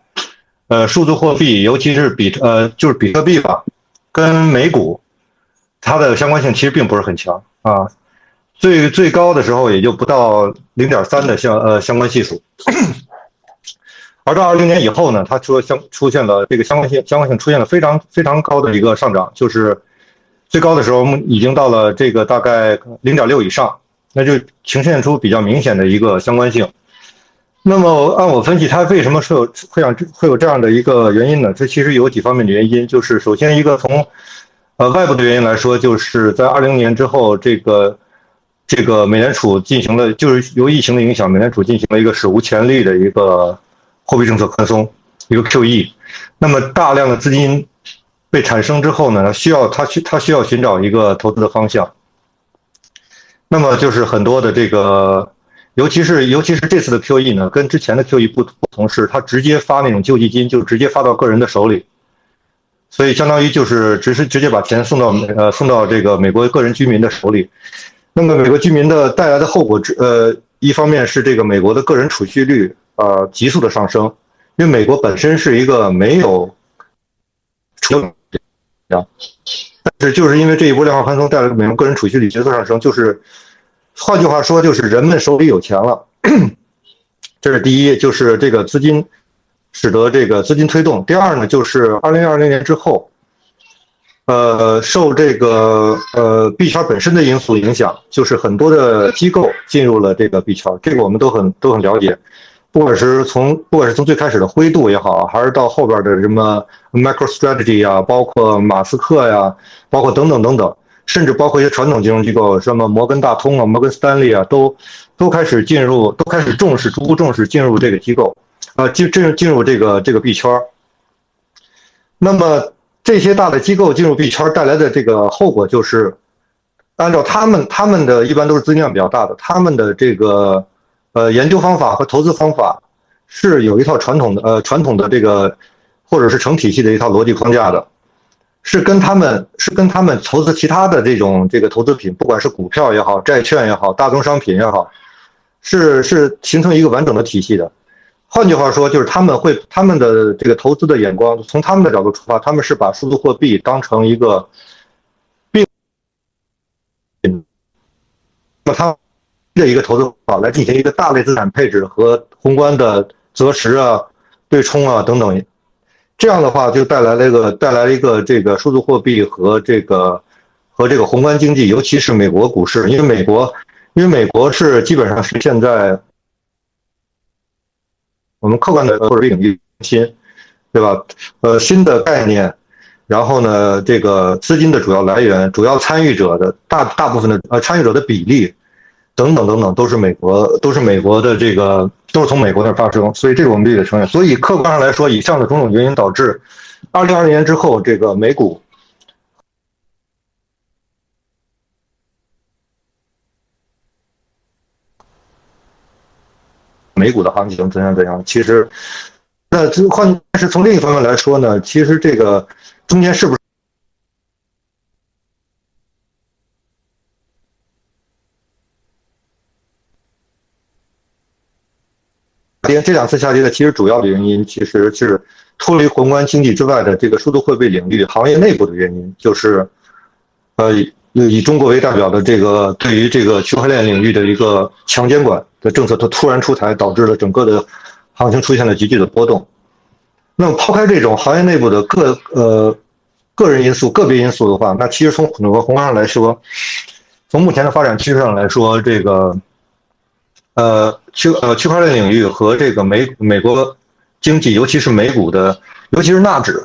呃数字货币，尤其是比呃就是比特币吧，跟美股它的相关性其实并不是很强啊。最最高的时候也就不到零点三的相呃相关系数，而到二零年以后呢，它出相出现了这个相关性相关性出现了非常非常高的一个上涨，就是最高的时候已经到了这个大概零点六以上，那就呈现出比较明显的一个相关性。那么按我分析，它为什么会有会让会有这样的一个原因呢？这其实有几方面的原因，就是首先一个从呃外部的原因来说，就是在二零年之后这个。这个美联储进行了，就是由疫情的影响，美联储进行了一个史无前例的一个货币政策宽松，一个 QE。那么大量的资金被产生之后呢，需要它需它需要寻找一个投资的方向。那么就是很多的这个，尤其是尤其是这次的 QE 呢，跟之前的 QE 不不同是，它直接发那种救济金，就直接发到个人的手里，所以相当于就是只是直接把钱送到呃送到这个美国个人居民的手里。那么，美国居民的带来的后果之，呃，一方面是这个美国的个人储蓄率呃急速的上升，因为美国本身是一个没有储啊，但是就是因为这一波量化宽松带来的美国个人储蓄率急速上升，就是换句话说，就是人们手里有钱了，这是第一，就是这个资金使得这个资金推动。第二呢，就是二零二零年之后。呃，受这个呃币圈本身的因素影响，就是很多的机构进入了这个币圈，这个我们都很都很了解。不管是从不管是从最开始的灰度也好，还是到后边的什么 MicroStrategy 啊，包括马斯克呀，包括等等等等，甚至包括一些传统金融机构，什么摩根大通啊、摩根斯丹利啊，都都开始进入，都开始重视，逐步重视进入这个机构，啊，进进进入这个这个币圈。那么。这些大的机构进入币圈带来的这个后果就是，按照他们他们的一般都是资金量比较大的，他们的这个呃研究方法和投资方法是有一套传统的呃传统的这个或者是成体系的一套逻辑框架的，是跟他们是跟他们投资其他的这种这个投资品，不管是股票也好，债券也好，大宗商品也好，是是形成一个完整的体系的。换句话说，就是他们会他们的这个投资的眼光，从他们的角度出发，他们是把数字货币当成一个并，那他的一个投资啊来进行一个大类资产配置和宏观的择时啊、对冲啊等等，这样的话就带来了一个带来了一个这个数字货币和这个和这个宏观经济，尤其是美国股市，因为美国因为美国是基本上是现在。我们客观的或者领域新，对吧？呃，新的概念，然后呢，这个资金的主要来源、主要参与者的大大部分的呃参与者的比例，等等等等，都是美国，都是美国的这个，都是从美国那儿发生，所以这个我们必须得承认。所以客观上来说，以上的种种原因导致，二零二零年之后，这个美股。美股的行情怎样怎样？其实，那这换但是从另一方面来说呢，其实这个中间是不是跌？这两次下跌的其实主要的原因，其实是脱离宏观经济之外的这个数字货币领域行业内部的原因，就是呃。以中国为代表的这个对于这个区块链领域的一个强监管的政策，它突然出台，导致了整个的行情出现了急剧的波动。那么抛开这种行业内部的个呃个人因素、个别因素的话，那其实从很多宏观上来说，从目前的发展趋势上来说，这个呃区呃区块链领域和这个美美国经济，尤其是美股的，尤其是纳指。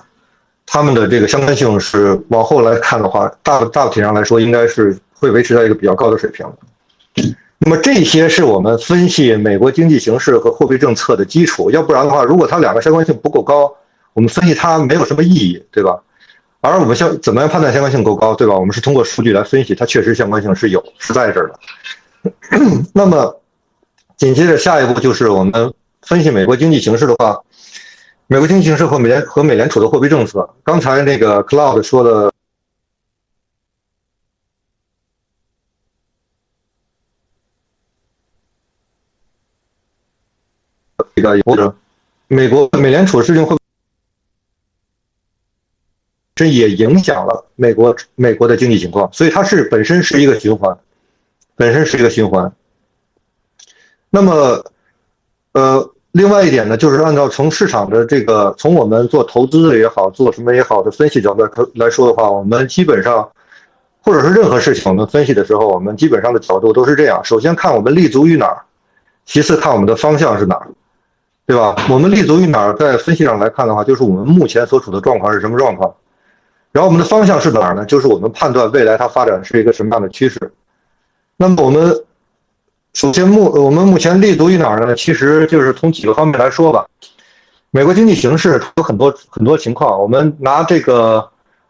他们的这个相关性是往后来看的话，大大体上来说，应该是会维持在一个比较高的水平。那么这些是我们分析美国经济形势和货币政策的基础。要不然的话，如果它两个相关性不够高，我们分析它没有什么意义，对吧？而我们相怎么样判断相关性够高，对吧？我们是通过数据来分析，它确实相关性是有，是在这儿的。那么紧接着下一步就是我们分析美国经济形势的话，美国经济形势和美联和美联储的货币政策。刚才那个 Cloud 说的。这个或者美国美联储的事情会，这也影响了美国美国的经济情况，所以它是本身是一个循环，本身是一个循环。那么，呃，另外一点呢，就是按照从市场的这个，从我们做投资的也好，做什么也好的分析角度来说的话，我们基本上，或者是任何事情我们分析的时候，我们基本上的角度都是这样：首先看我们立足于哪儿，其次看我们的方向是哪儿。对吧？我们立足于哪儿？在分析上来看的话，就是我们目前所处的状况是什么状况，然后我们的方向是哪儿呢？就是我们判断未来它发展是一个什么样的趋势。那么我们首先目我们目前立足于哪儿呢？其实就是从几个方面来说吧。美国经济形势有很多很多情况，我们拿这个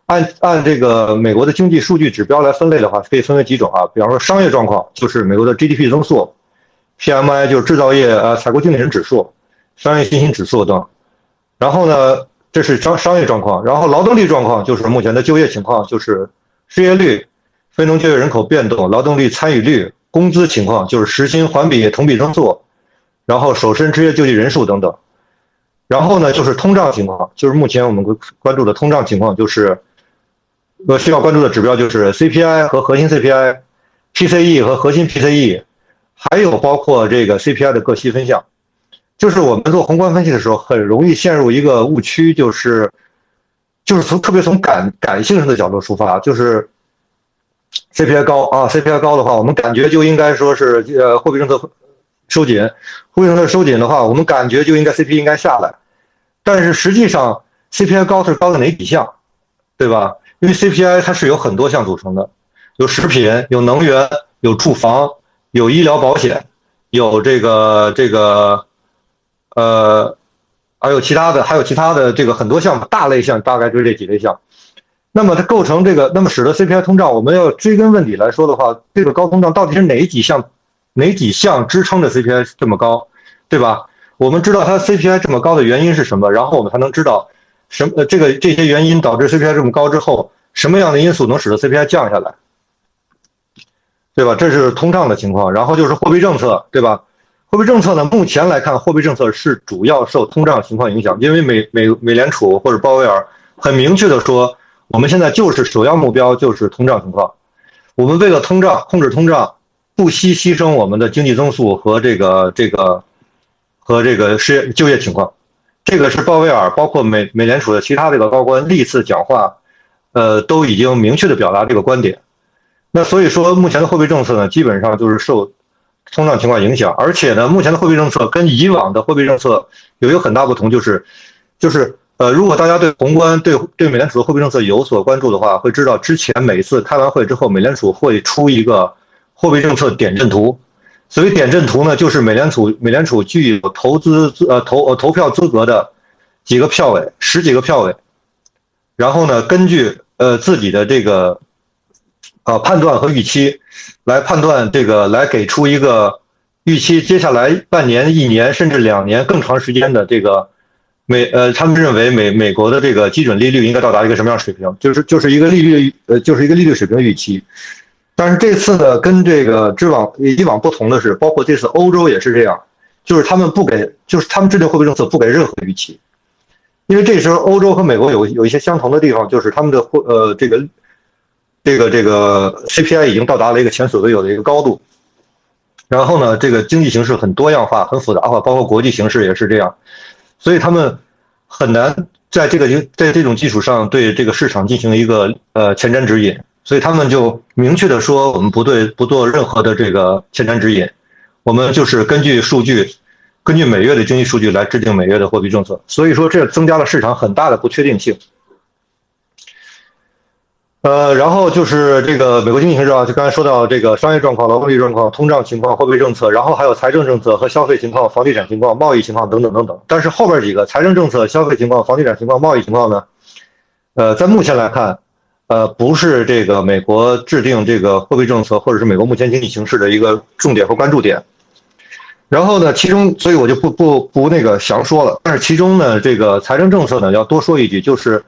按按这个美国的经济数据指标来分类的话，可以分为几种啊。比方说商业状况，就是美国的 GDP 增速；PMI 就是制造业呃采购经理人指数。商业信心指数等，然后呢，这是商商业状况，然后劳动力状况就是目前的就业情况，就是失业率、非农就业人口变动、劳动力参与率、工资情况，就是时薪环比同比增速，然后首申职业救济人数等等，然后呢，就是通胀情况，就是目前我们关注的通胀情况，就是呃需要关注的指标就是 CPI 和核心 CPI，PCE 和核心 PCE，还有包括这个 CPI 的各细分项。就是我们做宏观分析的时候，很容易陷入一个误区，就是，就是从特别从感感性上的角度出发，就是 CPI 高啊，CPI 高的话，我们感觉就应该说是呃货币政策收紧，货币政策收紧的话，我们感觉就应该 CPI 应该下来，但是实际上 CPI 高是高的哪几项，对吧？因为 CPI 它是由很多项组成的，有食品，有能源，有住房，有医疗保险，有这个这个。呃，还有其他的，还有其他的这个很多项目，大类项大概就是这几类项。那么它构成这个，那么使得 CPI 通胀，我们要追根问底来说的话，这个高通胀到底是哪几项，哪几项支撑着 CPI 这么高，对吧？我们知道它 CPI 这么高的原因是什么，然后我们才能知道什么这个这些原因导致 CPI 这么高之后，什么样的因素能使得 CPI 降下来，对吧？这是通胀的情况，然后就是货币政策，对吧？货币政策呢？目前来看，货币政策是主要受通胀情况影响，因为美美美联储或者鲍威尔很明确的说，我们现在就是首要目标就是通胀情况，我们为了通胀控制通胀，不惜牺牲我们的经济增速和这个这个和这个失业就业情况，这个是鲍威尔包括美美联储的其他这个高官历次讲话，呃都已经明确的表达这个观点。那所以说，目前的货币政策呢，基本上就是受。通胀情况影响，而且呢，目前的货币政策跟以往的货币政策有一个很大不同，就是，就是呃，如果大家对宏观对对美联储的货币政策有所关注的话，会知道之前每次开完会之后，美联储会出一个货币政策点阵图。所谓点阵图呢，就是美联储美联储具有投资呃投呃投票资格的几个票委，十几个票委，然后呢，根据呃自己的这个。啊，判断和预期，来判断这个，来给出一个预期，接下来半年、一年甚至两年更长时间的这个美呃，他们认为美美国的这个基准利率应该到达一个什么样的水平？就是就是一个利率呃，就是一个利率水平预期。但是这次呢，跟这个之往以往不同的是，包括这次欧洲也是这样，就是他们不给，就是他们制定货币政策不给任何预期，因为这时候欧洲和美国有有一些相同的地方，就是他们的货呃这个。这个这个 CPI 已经到达了一个前所未有的一个高度，然后呢，这个经济形势很多样化、很复杂化，包括国际形势也是这样，所以他们很难在这个在这种基础上对这个市场进行一个呃前瞻指引，所以他们就明确的说，我们不对不做任何的这个前瞻指引，我们就是根据数据，根据每月的经济数据来制定每月的货币政策，所以说这增加了市场很大的不确定性。呃，然后就是这个美国经济形势啊，就刚才说到这个商业状况、劳动力状况、通胀情况、货币政策，然后还有财政政策和消费情况、房地产情况、贸易情况等等等等。但是后边几个财政政策、消费情况、房地产情况、贸易情况呢，呃，在目前来看，呃，不是这个美国制定这个货币政策，或者是美国目前经济形势的一个重点和关注点。然后呢，其中，所以我就不不不那个详说了。但是其中呢，这个财政政策呢，要多说一句，就是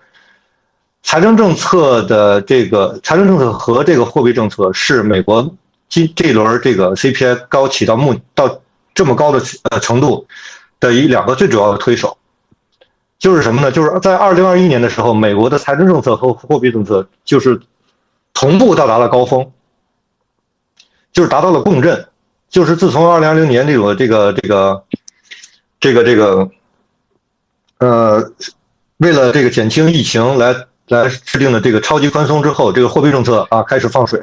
财政政策的这个财政政策和这个货币政策是美国今这一轮这个 CPI 高起到目到这么高的呃程度的一两个最主要的推手。就是什么呢？就是在二零二一年的时候，美国的财政政策和货币政策就是同步到达了高峰，就是达到了共振。就是自从二零二零年这种这个这个这个这个呃，为了这个减轻疫情来来制定的这个超级宽松之后，这个货币政策啊开始放水。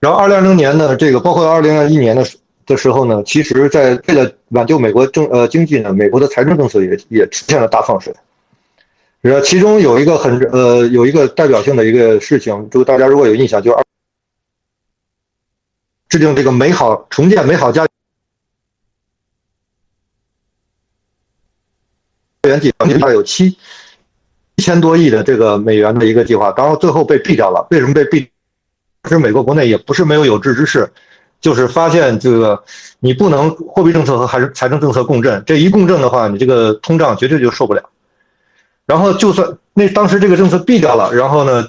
然后二零二零年呢，这个包括二零二一年的的时候呢，其实在为了挽救美国政呃经济呢，美国的财政政策也也出现了大放水。呃，其中有一个很呃有一个代表性的一个事情，就大家如果有印象，就二。制定这个美好重建美好家园计划，有七一千多亿的这个美元的一个计划，然后最后被毙掉了。为什么被毙？其实美国国内也不是没有有志之士，就是发现这个你不能货币政策和还是财政政策共振，这一共振的话，你这个通胀绝对就受不了。然后就算那当时这个政策毙掉了，然后呢？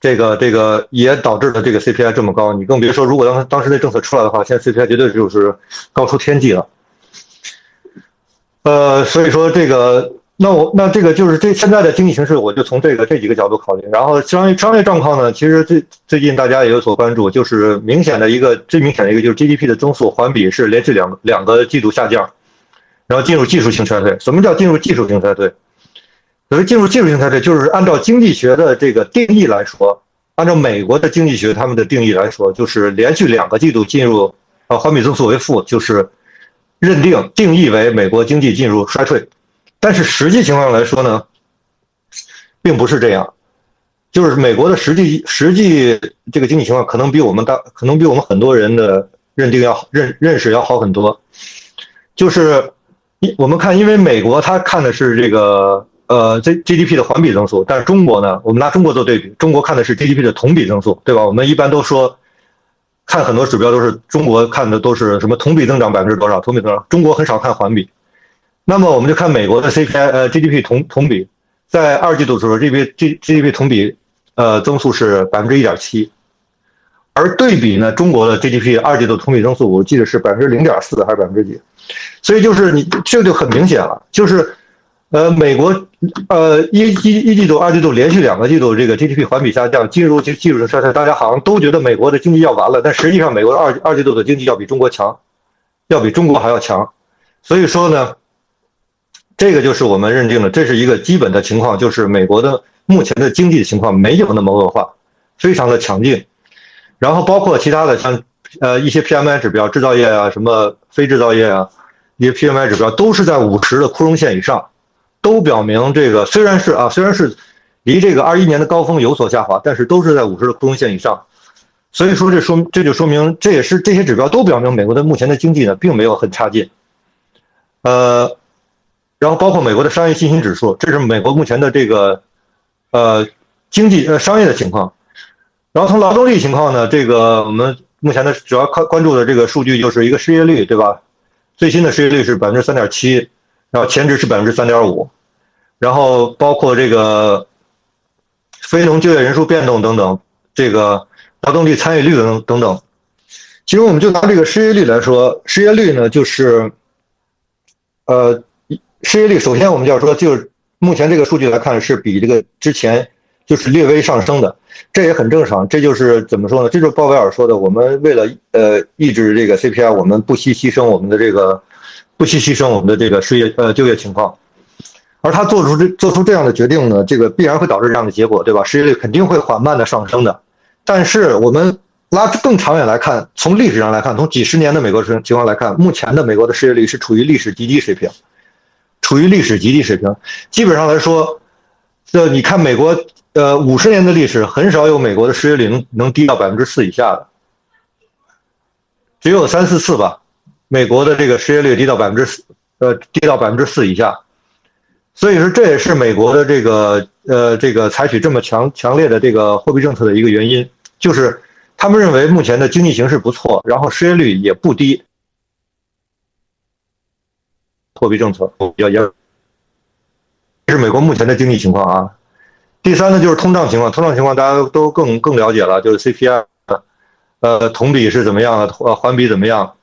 这个这个也导致了这个 CPI 这么高，你更别说如果当当时那政策出来的话，现在 CPI 绝对就是高出天际了。呃，所以说这个，那我那这个就是这现在的经济形势，我就从这个这几个角度考虑。然后商业商业状况呢，其实最最近大家也有所关注，就是明显的一个最明显的一个就是 GDP 的增速环比是连续两两个季度下降，然后进入技术性衰退。什么叫进入技术性衰退？所谓进入技术性衰退，就是按照经济学的这个定义来说，按照美国的经济学他们的定义来说，就是连续两个季度进入啊环比增速为负，就是认定定义为美国经济进入衰退。但是实际情况来说呢，并不是这样，就是美国的实际实际这个经济情况可能比我们大，可能比我们很多人的认定要认认识要好很多。就是我们看，因为美国它看的是这个。呃，G G D P 的环比增速，但是中国呢？我们拿中国做对比，中国看的是 G D P 的同比增速，对吧？我们一般都说，看很多指标都是中国看的都是什么同比增长百分之多少，同比增长，中国很少看环比。那么我们就看美国的 C P I，呃，G D P 同同比，在二季度的时候，G D P G G D P 同比，呃，增速是百分之一点七，而对比呢，中国的 G D P 二季度同比增速，我记得是百分之零点四还是百分之几？所以就是你这就很明显了，就是。呃，美国，呃，一一一季度、二季度连续两个季度这个 GDP 环比下降，进入技技术衰退，大家好像都觉得美国的经济要完了，但实际上美国的二二季度的经济要比中国强，要比中国还要强，所以说呢，这个就是我们认定的，这是一个基本的情况，就是美国的目前的经济情况没有那么恶化，非常的强劲，然后包括其他的像呃一些 PMI 指标，制造业啊，什么非制造业啊，一些 PMI 指标都是在五十的枯荣线以上。都表明这个虽然是啊，虽然是离这个二一年的高峰有所下滑，但是都是在五十的中线以上。所以说，这说这就说明，这也是这些指标都表明美国的目前的经济呢，并没有很差劲。呃，然后包括美国的商业信心指数，这是美国目前的这个呃经济呃商业的情况。然后从劳动力情况呢，这个我们目前的主要关关注的这个数据就是一个失业率，对吧？最新的失业率是百分之三点七。然后前值是百分之三点五，然后包括这个非农就业人数变动等等，这个劳动力参与率等等等。其实我们就拿这个失业率来说，失业率呢就是，呃，失业率首先我们就要说，就是目前这个数据来看是比这个之前就是略微上升的，这也很正常。这就是怎么说呢？这就是鲍威尔说的，我们为了呃抑制这个 CPI，我们不惜牺牲我们的这个。不惜牺牲我们的这个失业呃就业情况，而他做出这做出这样的决定呢，这个必然会导致这样的结果，对吧？失业率肯定会缓慢的上升的。但是我们拉更长远来看，从历史上来看，从几十年的美国情情况来看，目前的美国的失业率是处于历史极低水平，处于历史极低水平。基本上来说，这你看美国呃五十年的历史，很少有美国的失业率能能低到百分之四以下的，只有三四次吧。美国的这个失业率低到百分之四，呃，低到百分之四以下，所以说这也是美国的这个呃这个采取这么强强烈的这个货币政策的一个原因，就是他们认为目前的经济形势不错，然后失业率也不低，货币政策比较严，这是美国目前的经济情况啊。第三呢，就是通胀情况，通胀情况大家都更更了解了，就是 CPI，呃，同比是怎么样的，呃，环比怎么样？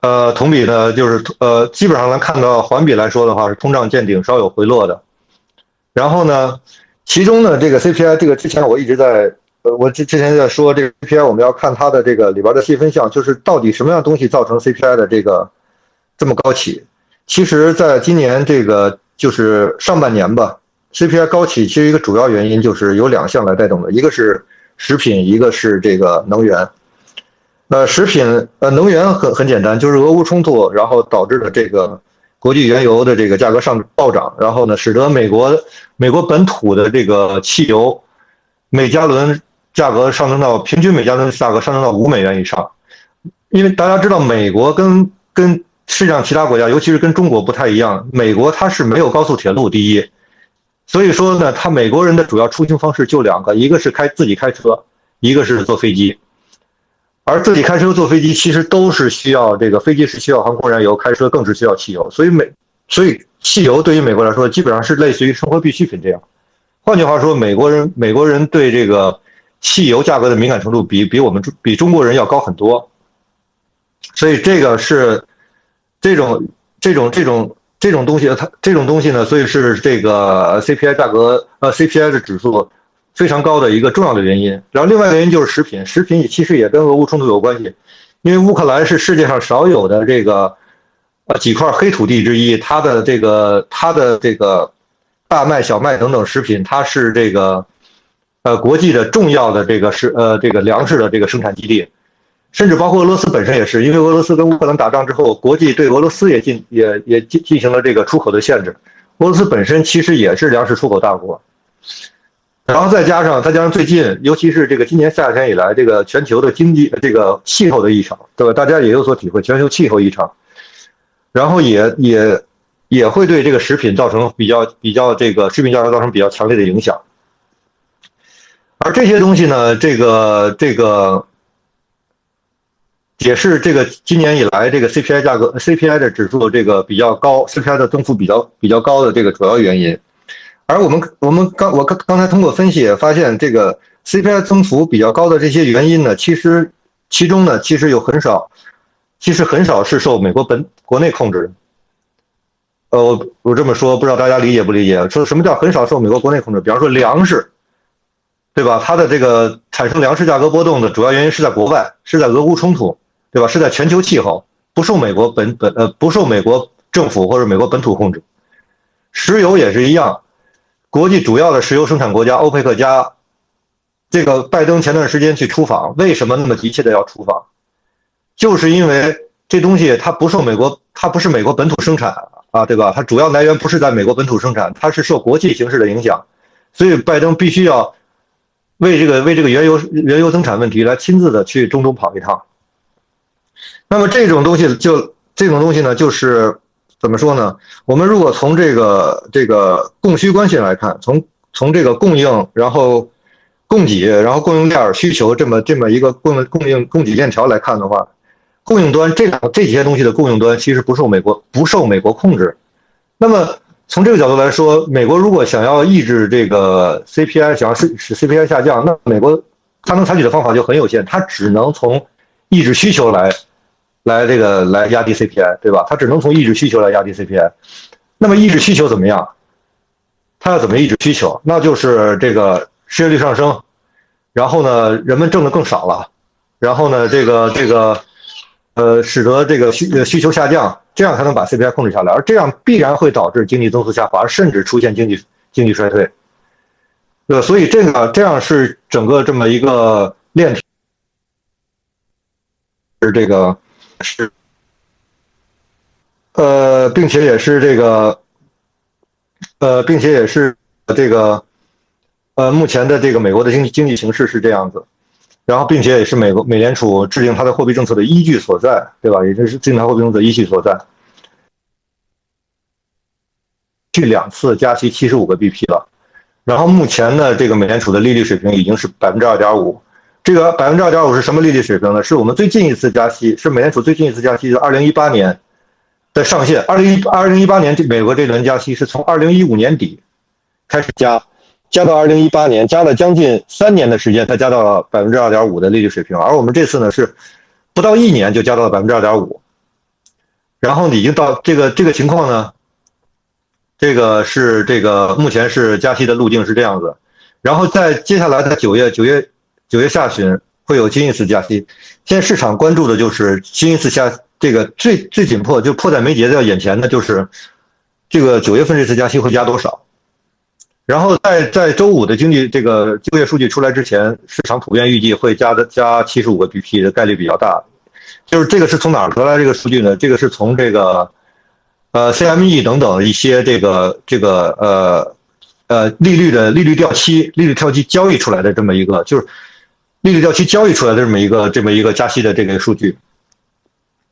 呃，同比呢，就是呃，基本上能看到环比来说的话，是通胀见顶，稍有回落的。然后呢，其中呢，这个 CPI，这个之前我一直在，呃，我之之前在说这个 CPI，我们要看它的这个里边的细分项，就是到底什么样东西造成 CPI 的这个这么高起？其实，在今年这个就是上半年吧。CPI 高企，其实一个主要原因就是有两项来带动的，一个是食品，一个是这个能源。呃，食品，呃，能源很很简单，就是俄乌冲突，然后导致的这个国际原油的这个价格上暴涨，然后呢，使得美国美国本土的这个汽油每加仑价格上升到平均每加仑价格上升到五美元以上。因为大家知道，美国跟跟世界上其他国家，尤其是跟中国不太一样，美国它是没有高速铁路，第一。所以说呢，他美国人的主要出行方式就两个，一个是开自己开车，一个是坐飞机。而自己开车、坐飞机其实都是需要这个飞机是需要航空燃油，开车更是需要汽油。所以美，所以汽油对于美国来说，基本上是类似于生活必需品这样。换句话说，美国人美国人对这个汽油价格的敏感程度比比我们比中国人要高很多。所以这个是这种这种这种。这种东西，它这种东西呢，所以是这个 CPI 价格，呃，CPI 的指数非常高的一个重要的原因。然后另外一个原因就是食品，食品也其实也跟俄乌冲突有关系，因为乌克兰是世界上少有的这个呃几块黑土地之一，它的这个它的这个大麦、小麦等等食品，它是这个呃国际的重要的这个是呃这个粮食的这个生产基地。甚至包括俄罗斯本身也是，因为俄罗斯跟乌克兰打仗之后，国际对俄罗斯也进也也进进行了这个出口的限制。俄罗斯本身其实也是粮食出口大国，然后再加上再加上最近，尤其是这个今年夏天以来，这个全球的经济这个气候的异常，对吧？大家也有所体会，全球气候异常，然后也也也会对这个食品造成比较比较这个食品价格造成比较强烈的影响。而这些东西呢，这个这个。也是这个今年以来这个 CPI 价格 CPI 的指数这个比较高，CPI 的增幅比较比较高的这个主要原因。而我们我们刚我刚刚才通过分析也发现，这个 CPI 增幅比较高的这些原因呢，其实其中呢其实有很少，其实很少是受美国本国内控制的。呃，我我这么说，不知道大家理解不理解？说什么叫很少受美国国内控制？比方说粮食，对吧？它的这个产生粮食价格波动的主要原因是在国外，是在俄乌冲突。对吧？是在全球气候不受美国本本呃不受美国政府或者美国本土控制，石油也是一样，国际主要的石油生产国家欧佩克加，这个拜登前段时间去出访，为什么那么急切的要出访？就是因为这东西它不受美国，它不是美国本土生产啊，对吧？它主要来源不是在美国本土生产，它是受国际形势的影响，所以拜登必须要为这个为这个原油原油增产问题来亲自的去中东跑一趟。那么这种东西就这种东西呢，就是怎么说呢？我们如果从这个这个供需关系来看，从从这个供应，然后供给，然后供应链需求这么这么一个供供应供给链条来看的话，供应端这两这几些东西的供应端其实不受美国不受美国控制。那么从这个角度来说，美国如果想要抑制这个 CPI，想要使使 CPI 下降，那美国它能采取的方法就很有限，它只能从抑制需求来。来这个来压低 CPI，对吧？它只能从抑制需求来压低 CPI。那么抑制需求怎么样？它要怎么抑制需求？那就是这个失业率上升，然后呢，人们挣的更少了，然后呢，这个这个呃，使得这个需需求下降，这样才能把 CPI 控制下来。而这样必然会导致经济增速下滑，甚至出现经济经济衰退。呃，所以这个这样是整个这么一个链条，是这个。是，呃，并且也是这个，呃，并且也是这个，呃，目前的这个美国的经济经济形势是这样子，然后并且也是美国美联储制定它的货币政策的依据所在，对吧？也就是制定它货币政策依据所在。去两次加息七十五个 BP 了。然后目前呢，这个美联储的利率水平已经是百分之二点五。这个百分之二点五是什么利率水平呢？是我们最近一次加息，是美联储最近一次加息，是二零一八年的上限。二零一二零一八年这美国这轮加息是从二零一五年底开始加，加到二零一八年，加了将近三年的时间才加到了百分之二点五的利率水平。而我们这次呢是不到一年就加到了百分之二点五，然后已经到这个这个情况呢，这个是这个目前是加息的路径是这样子，然后在接下来的九月九月。九月下旬会有新一次加息，现在市场关注的就是新一次加这个最最紧迫就迫在眉睫在眼前的就是这个九月份这次加息会加多少？然后在在周五的经济这个就业数据出来之前，市场普遍预计会加的加七十五个 BP 的概率比较大。就是这个是从哪儿得来这个数据呢？这个是从这个呃 CME 等等一些这个这个呃呃利率的利率掉期利率掉期交易出来的这么一个就是。利率掉期交易出来的这么一个这么一个加息的这个数据，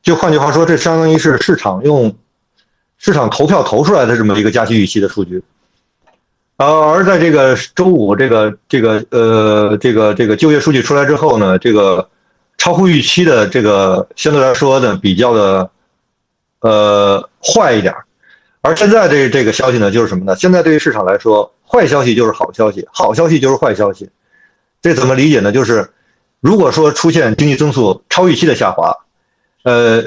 就换句话说，这相当于是市场用市场投票投出来的这么一个加息预期的数据。呃，而在这个周五这个这个呃这个这个就业数据出来之后呢，这个超乎预期的这个相对来说呢比较的呃坏一点。而现在这这个消息呢就是什么呢？现在对于市场来说，坏消息就是好消息，好消息就是坏消息。这怎么理解呢？就是，如果说出现经济增速超预期的下滑，呃，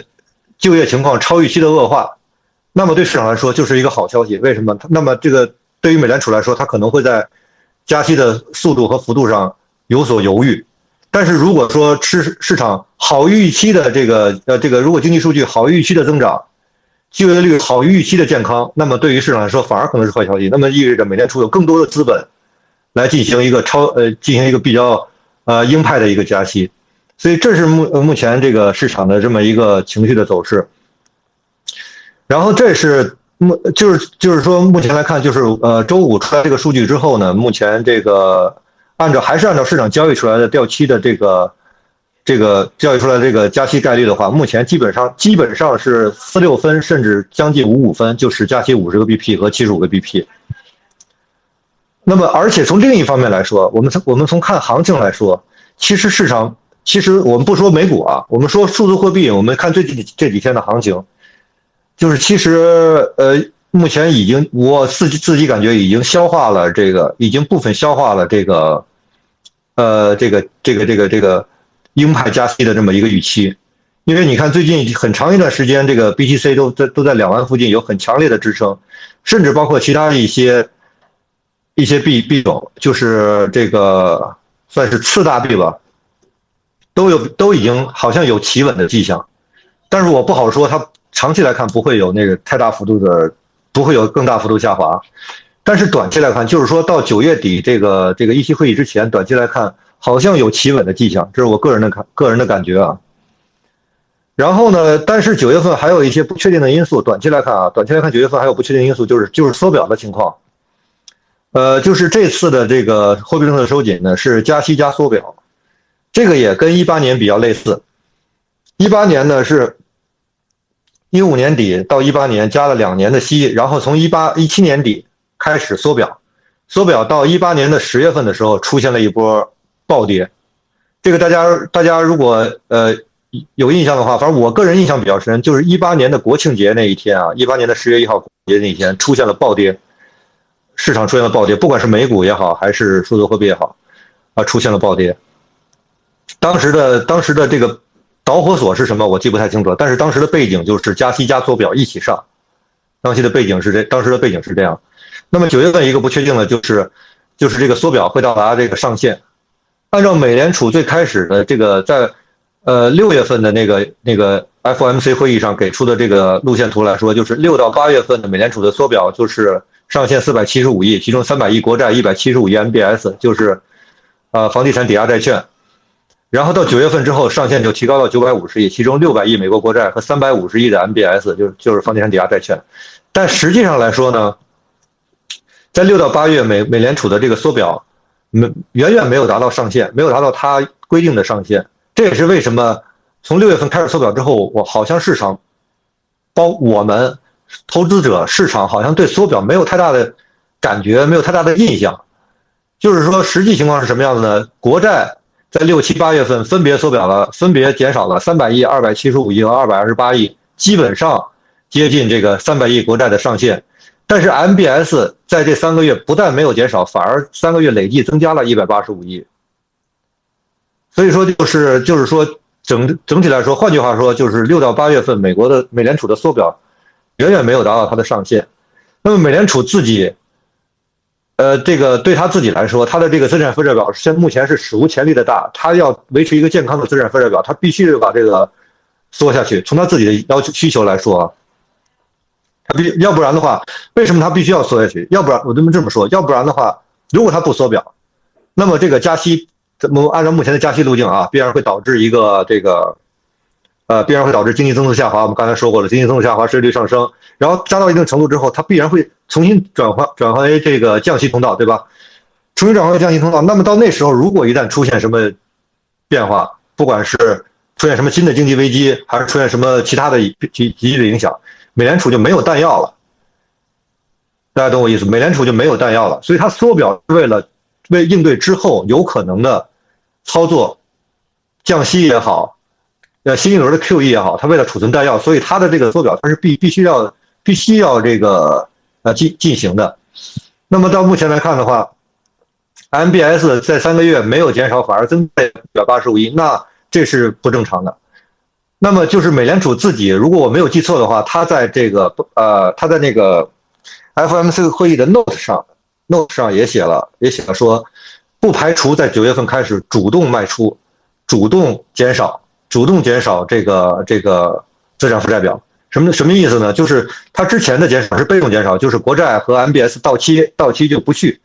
就业情况超预期的恶化，那么对市场来说就是一个好消息。为什么？那么这个对于美联储来说，它可能会在加息的速度和幅度上有所犹豫。但是如果说市市场好于预期的这个呃这个，如果经济数据好于预期的增长，就业率好于预期的健康，那么对于市场来说反而可能是坏消息。那么意味着美联储有更多的资本。来进行一个超呃进行一个比较呃鹰派的一个加息，所以这是目目前这个市场的这么一个情绪的走势。然后这是目就是就是说目前来看就是呃周五出来这个数据之后呢，目前这个按照还是按照市场交易出来的掉期的这个这个交易出来这个加息概率的话，目前基本上基本上是四六分甚至将近五五分，就是加息五十个 BP 和七十五个 BP。那么，而且从另一方面来说，我们从我们从看行情来说，其实市场其实我们不说美股啊，我们说数字货币，我们看最近这几天的行情，就是其实呃，目前已经我自己自己感觉已经消化了这个，已经部分消化了这个，呃，这个这个这个这个鹰派加息的这么一个预期，因为你看最近很长一段时间，这个 BTC 都在都在两万附近有很强烈的支撑，甚至包括其他一些。一些币币种就是这个算是次大币吧，都有都已经好像有企稳的迹象，但是我不好说它长期来看不会有那个太大幅度的，不会有更大幅度下滑，但是短期来看，就是说到九月底这个这个议息会议之前，短期来看好像有企稳的迹象，这是我个人的看个人的感觉啊。然后呢，但是九月份还有一些不确定的因素，短期来看啊，短期来看九月份还有不确定因素，就是就是缩表的情况。呃，就是这次的这个货币政策收紧呢，是加息加缩表，这个也跟一八年比较类似。一八年呢是，一五年底到一八年加了两年的息，然后从一八一七年底开始缩表，缩表到一八年的十月份的时候出现了一波暴跌。这个大家大家如果呃有印象的话，反正我个人印象比较深，就是一八年的国庆节那一天啊，一八年的十月一号国庆节那一天出现了暴跌。市场出现了暴跌，不管是美股也好，还是数字货币也好，啊，出现了暴跌。当时的当时的这个导火索是什么？我记不太清楚了。但是当时的背景就是加息加缩表一起上，当期的背景是这，当时的背景是这样。那么九月份一个不确定的就是，就是这个缩表会到达这个上限。按照美联储最开始的这个在，呃六月份的那个那个 FMC 会议上给出的这个路线图来说，就是六到八月份的美联储的缩表就是。上限四百七十五亿，其中三百亿国债，一百七十五亿 MBS，就是，呃，房地产抵押债券。然后到九月份之后，上限就提高到九百五十亿，其中六百亿美国国债和三百五十亿的 MBS，就就是房地产抵押债券。但实际上来说呢，在六到八月，美美联储的这个缩表，没远远没有达到上限，没有达到它规定的上限。这也是为什么从六月份开始缩表之后，我好像市场，包我们。投资者市场好像对缩表没有太大的感觉，没有太大的印象。就是说，实际情况是什么样子呢？国债在六七八月份分别缩表了，分别减少了三百亿、二百七十五亿和二百二十八亿，基本上接近这个三百亿国债的上限。但是 MBS 在这三个月不但没有减少，反而三个月累计增加了一百八十五亿。所以说，就是就是说，整整体来说，换句话说，就是六到八月份，美国的美联储的缩表远远没有达到它的上限。那么美联储自己。呃，这个对他自己来说，他的这个资产负债表现目前是史无前例的大。他要维持一个健康的资产负债表，他必须得把这个缩下去。从他自己的要求需求来说啊，他必要不然的话，为什么他必须要缩下去？要不然我这么这么说，要不然的话，如果他不缩表，那么这个加息，怎么按照目前的加息路径啊，必然会导致一个这个。呃，必然会导致经济增速下滑。我们刚才说过了，经济增速下滑，失业率上升，然后加到一定程度之后，它必然会重新转换转换为这个降息通道，对吧？重新转换为降息通道。那么到那时候，如果一旦出现什么变化，不管是出现什么新的经济危机，还是出现什么其他的极极极的影响，美联储就没有弹药了。大家懂我意思？美联储就没有弹药了，所以它缩表是为了为应对之后有可能的操作，降息也好。呃，新一轮的 QE 也好，它为了储存弹药，所以它的这个缩表它是必必须要必须要这个呃进进行的。那么到目前来看的话，MBS 在三个月没有减少，反而增加一百八十五亿，那这是不正常的。那么就是美联储自己，如果我没有记错的话，他在这个呃他在那个 FMC 会议的 Note 上 Note 上也写了也写了说，不排除在九月份开始主动卖出，主动减少。主动减少这个这个资产负债表，什么什么意思呢？就是它之前的减少是被动减少，就是国债和 MBS 到期到期就不续，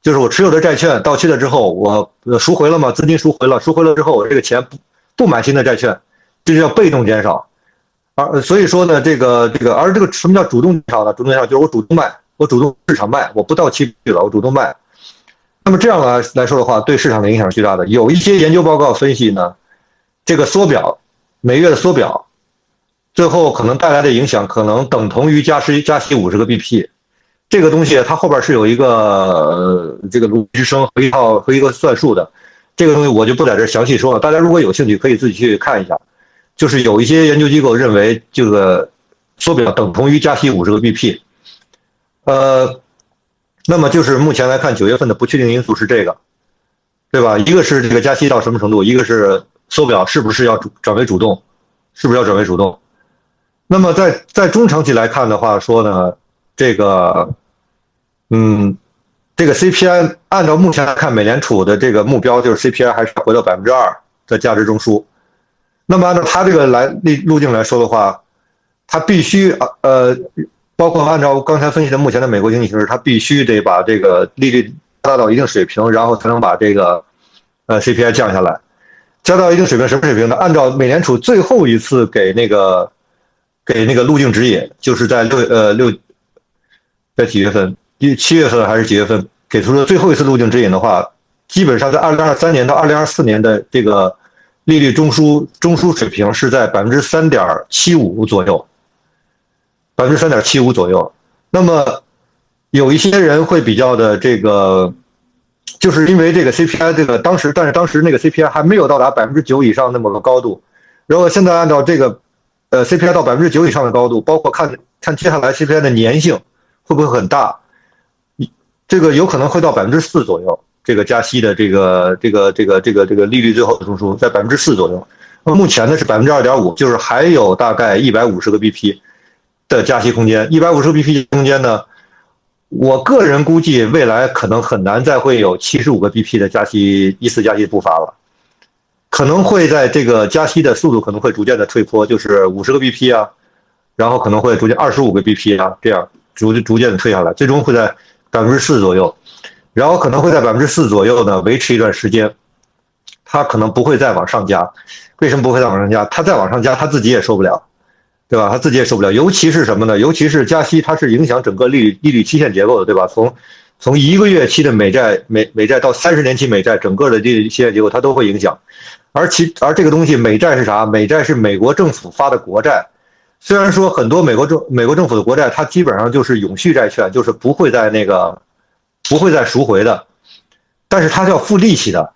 就是我持有的债券到期了之后，我赎回了嘛，资金赎回了，赎回了之后，我这个钱不不买新的债券，这就叫被动减少。而所以说呢，这个这个而这个什么叫主动减少呢？主动减少就是我主动卖，我主动市场卖，我不到期去了，我主动卖。那么这样来来说的话，对市场的影响是巨大的。有一些研究报告分析呢。这个缩表，每月的缩表，最后可能带来的影响可能等同于加息加息五十个 BP，这个东西它后边是有一个这个逻辑声和一套和一个算术的，这个东西我就不在这详细说了。大家如果有兴趣，可以自己去看一下。就是有一些研究机构认为，这个缩表等同于加息五十个 BP，呃，那么就是目前来看，九月份的不确定因素是这个，对吧？一个是这个加息到什么程度，一个是。缩表是不是要转为主动？是不是要转为主动？那么在在中长期来看的话，说呢，这个，嗯，这个 CPI 按照目前来看，美联储的这个目标就是 CPI 还是回到百分之二的价值中枢。那么按照它这个来路路径来说的话，它必须呃，包括按照刚才分析的目前的美国经济形势，它必须得把这个利率达到一定水平，然后才能把这个呃 CPI 降下来。加到一定水平，什么水平呢？按照美联储最后一次给那个给那个路径指引，就是在六呃六在几月份？一七月份还是几月份？给出的最后一次路径指引的话，基本上在二零二三年到二零二四年的这个利率中枢中枢水平是在百分之三点七五左右，百分之三点七五左右。那么有一些人会比较的这个。就是因为这个 CPI 这个当时，但是当时那个 CPI 还没有到达百分之九以上那么个高度，然后现在按照这个，呃 CPI 到百分之九以上的高度，包括看看接下来 CPI 的粘性会不会很大，这个有可能会到百分之四左右，这个加息的这个这个这个这个这个利率最后的中枢在百分之四左右，那目前呢是百分之二点五，就是还有大概一百五十个 BP 的加息空间，一百五十个 BP 空间呢。我个人估计，未来可能很难再会有七十五个 BP 的加息一次加息步伐了，可能会在这个加息的速度可能会逐渐的退坡，就是五十个 BP 啊，然后可能会逐渐二十五个 BP 啊，这样逐逐渐的退下来，最终会在百分之四左右，然后可能会在百分之四左右呢维持一段时间，它可能不会再往上加，为什么不会再往上加？它再往上加，它自己也受不了。对吧？他自己也受不了，尤其是什么呢？尤其是加息，它是影响整个利率利率期限结构的，对吧？从从一个月期的美债美美债到三十年期美债，整个的利率期限结构它都会影响。而其而这个东西，美债是啥？美债是美国政府发的国债，虽然说很多美国政美国政府的国债，它基本上就是永续债券，就是不会在那个不会再赎回的，但是它是要付利息的，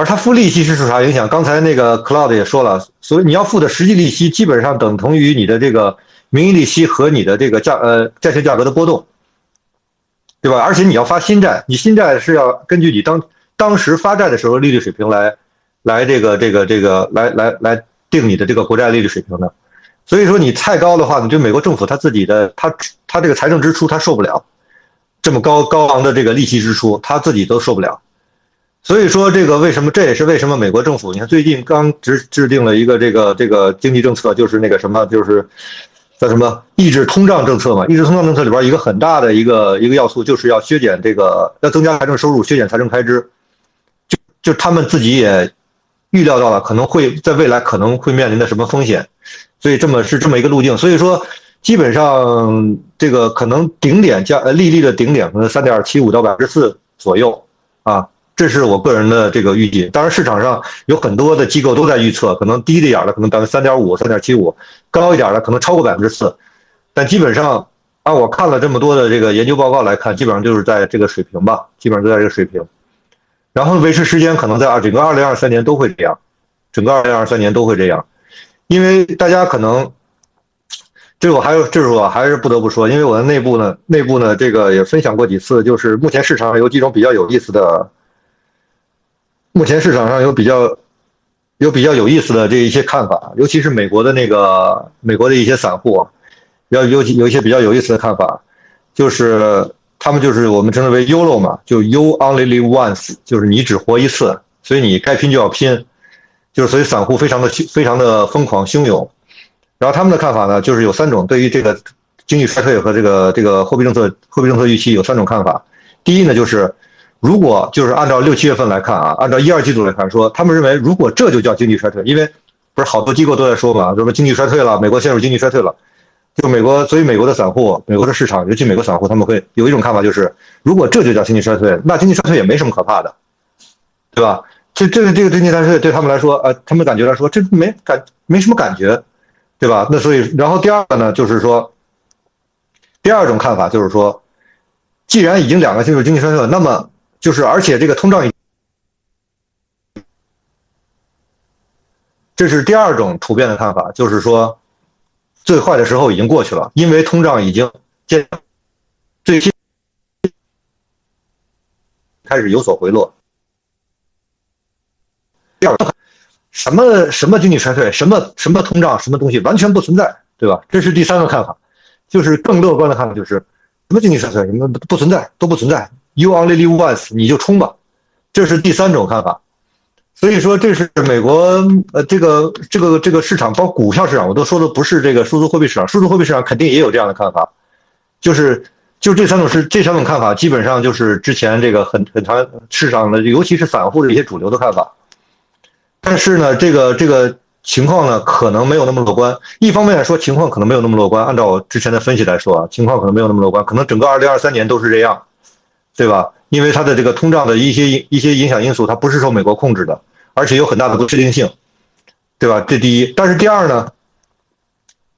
而它付利息是受啥影响？刚才那个 Cloud 也说了，所以你要付的实际利息基本上等同于你的这个名义利息和你的这个价呃债券价格的波动，对吧？而且你要发新债，你新债是要根据你当当时发债的时候利率水平来来这个这个这个来来来定你的这个国债利率水平的。所以说你太高的话，你对美国政府他自己的他他这个财政支出他受不了，这么高高昂的这个利息支出他自己都受不了。所以说这个为什么这也是为什么美国政府你看最近刚制制定了一个这个这个经济政策，就是那个什么就是叫什么抑制通胀政策嘛？抑制通胀政策里边一个很大的一个一个要素就是要削减这个要增加财政收入，削减财政开支。就就他们自己也预料到了可能会在未来可能会面临的什么风险。所以这么是这么一个路径，所以说基本上这个可能顶点加呃利率的顶点可能三点七五到百分之四左右啊，这是我个人的这个预计。当然市场上有很多的机构都在预测，可能低一点的可能百分之三点五、三点七五，高一点的可能超过百分之四。但基本上按，我看了这么多的这个研究报告来看，基本上就是在这个水平吧，基本上都在这个水平。然后维持时间可能在二整个二零二三年都会这样，整个二零二三年都会这样。因为大家可能，这我还有，这是我还是不得不说，因为我的内部呢，内部呢，这个也分享过几次，就是目前市场上有几种比较有意思的，目前市场上有比较有比较有意思的这一些看法，尤其是美国的那个美国的一些散户，要有有一些比较有意思的看法，就是他们就是我们称之为 “YOLO” 嘛，就 “You only live once”，就是你只活一次，所以你该拼就要拼。就是所以散户非常的非常的疯狂汹涌，然后他们的看法呢，就是有三种对于这个经济衰退和这个这个货币政策货币政策预期有三种看法。第一呢，就是如果就是按照六七月份来看啊，按照一二季度来看，说他们认为如果这就叫经济衰退，因为不是好多机构都在说嘛，说经济衰退了，美国陷入经济衰退了，就美国，所以美国的散户，美国的市场，尤其美国散户，他们会有一种看法，就是如果这就叫经济衰退，那经济衰退也没什么可怕的，对吧？这这个这个经济衰退对他们来说，呃，他们感觉来说，这没感没什么感觉，对吧？那所以，然后第二个呢，就是说，第二种看法就是说，既然已经两个进入经济衰退了，那么就是而且这个通胀，这是第二种普遍的看法，就是说，最坏的时候已经过去了，因为通胀已经见最近开始有所回落。第二，什么什么经济衰退，什么什么通胀，什么东西完全不存在，对吧？这是第三个看法，就是更乐观的看法，就是什么经济衰退，什么不存在，都不存在。You only live once，你就冲吧，这是第三种看法。所以说，这是美国呃这个这个这个市场，包括股票市场，我都说的不是这个数字货币市场，数字货币市场肯定也有这样的看法，就是就这三种是这三种看法，基本上就是之前这个很很长市场的，尤其是散户的一些主流的看法。但是呢，这个这个情况呢，可能没有那么乐观。一方面来说，情况可能没有那么乐观。按照我之前的分析来说啊，情况可能没有那么乐观，可能整个二零二三年都是这样，对吧？因为它的这个通胀的一些一些影响因素，它不是受美国控制的，而且有很大的不确定性，对吧？这第一。但是第二呢，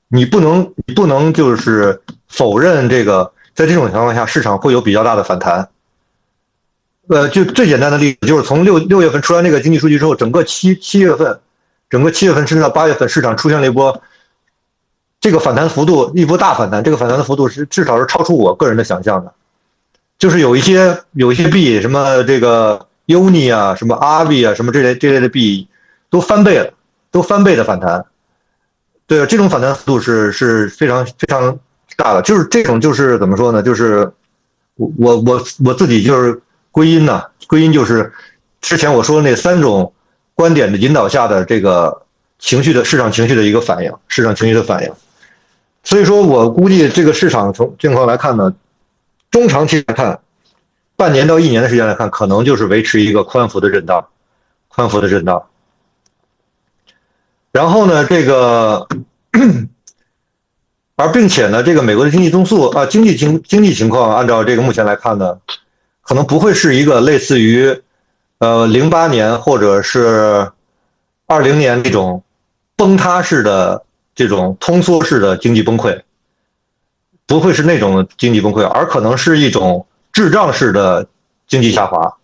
你不能你不能就是否认这个，在这种情况下，市场会有比较大的反弹。呃，就最简单的例子，就是从六六月份出来那个经济数据之后，整个七七月份，整个七月份甚至到八月份，市场出现了一波这个反弹幅度，一波大反弹。这个反弹的幅度是至少是超出我个人的想象的，就是有一些有一些币，什么这个 Uni 啊，什么 RV 啊，什么这类这类的币都翻倍了，都翻倍的反弹。对，这种反弹幅度是是非常非常大的，就是这种就是怎么说呢？就是我我我我自己就是。归因呢？归因就是之前我说的那三种观点的引导下的这个情绪的市场情绪的一个反应，市场情绪的反应。所以说我估计这个市场从情况来看呢，中长期来看，半年到一年的时间来看，可能就是维持一个宽幅的震荡，宽幅的震荡。然后呢，这个 而并且呢，这个美国的经济增速啊，经济经经济情况，按照这个目前来看呢。可能不会是一个类似于，呃，零八年或者是二零年那种崩塌式的这种通缩式的经济崩溃，不会是那种经济崩溃，而可能是一种滞胀式的经济下滑。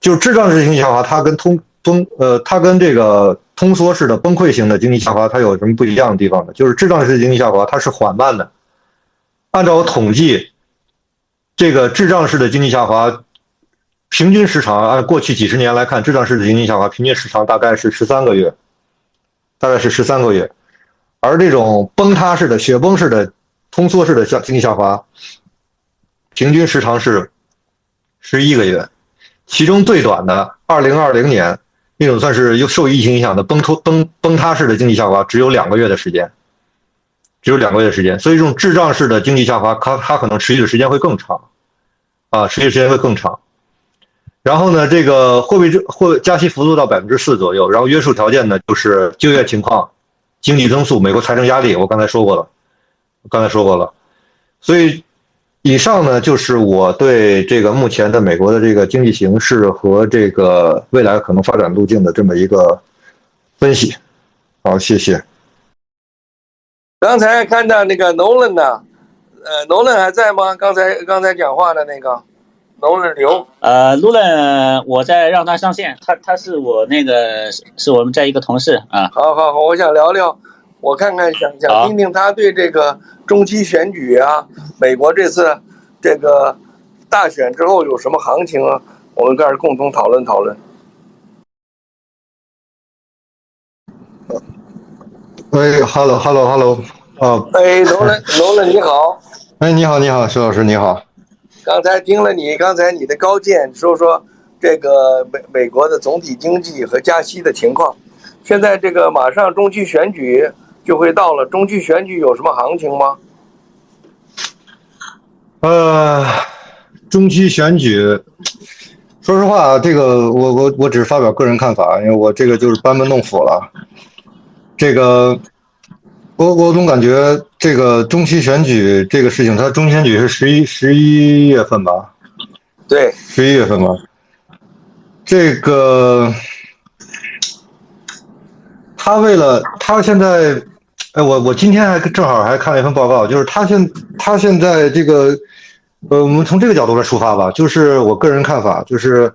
就是滞胀式经济下滑，它跟通崩呃，它跟这个通缩式的崩溃型的经济下滑，它有什么不一样的地方呢？就是滞胀式经济下滑，它是缓慢的。按照我统计，这个滞胀式的经济下滑，平均时长按过去几十年来看，滞胀式的经济下滑平均时长大概是十三个月，大概是十三个月。而这种崩塌式的、雪崩式的、通缩式的下经济下滑，平均时长是十一个月。其中最短的，二零二零年那种算是又受疫情影响的崩突崩崩塌式的经济下滑，只有两个月的时间，只有两个月时间。所以这种滞胀式的经济下滑，它它可能持续的时间会更长，啊，持续时间会更长。然后呢，这个货币货加息幅度到百分之四左右，然后约束条件呢就是就业情况、经济增速、美国财政压力。我刚才说过了，刚才说过了，所以。以上呢，就是我对这个目前的美国的这个经济形势和这个未来可能发展路径的这么一个分析。好，谢谢。刚才看到那个 Nolan 呢，呃，Nolan 还在吗？刚才刚才讲话的那个 Nolan 刘。呃，Nolan，我在让他上线，他他是我那个是我们在一个同事啊。好好好，我想聊聊，我看看想想听听他对这个。中期选举啊，美国这次这个大选之后有什么行情啊？我们这儿共同讨论讨论。喂，Hello，Hello，Hello，啊，哎，罗伦，罗伦你好。哎，你好，你好，徐老师你好。刚才听了你刚才你的高见，说说这个美美国的总体经济和加息的情况。现在这个马上中期选举。就会到了中期选举有什么行情吗？呃，中期选举，说实话，这个我我我只是发表个人看法，因为我这个就是班门弄斧了。这个，我我总感觉这个中期选举这个事情，它中期选举是十一十一月份吧？对，十一月份吧。这个，他为了他现在。哎，我我今天还正好还看了一份报告，就是他现他现在这个，呃，我们从这个角度来出发吧，就是我个人看法，就是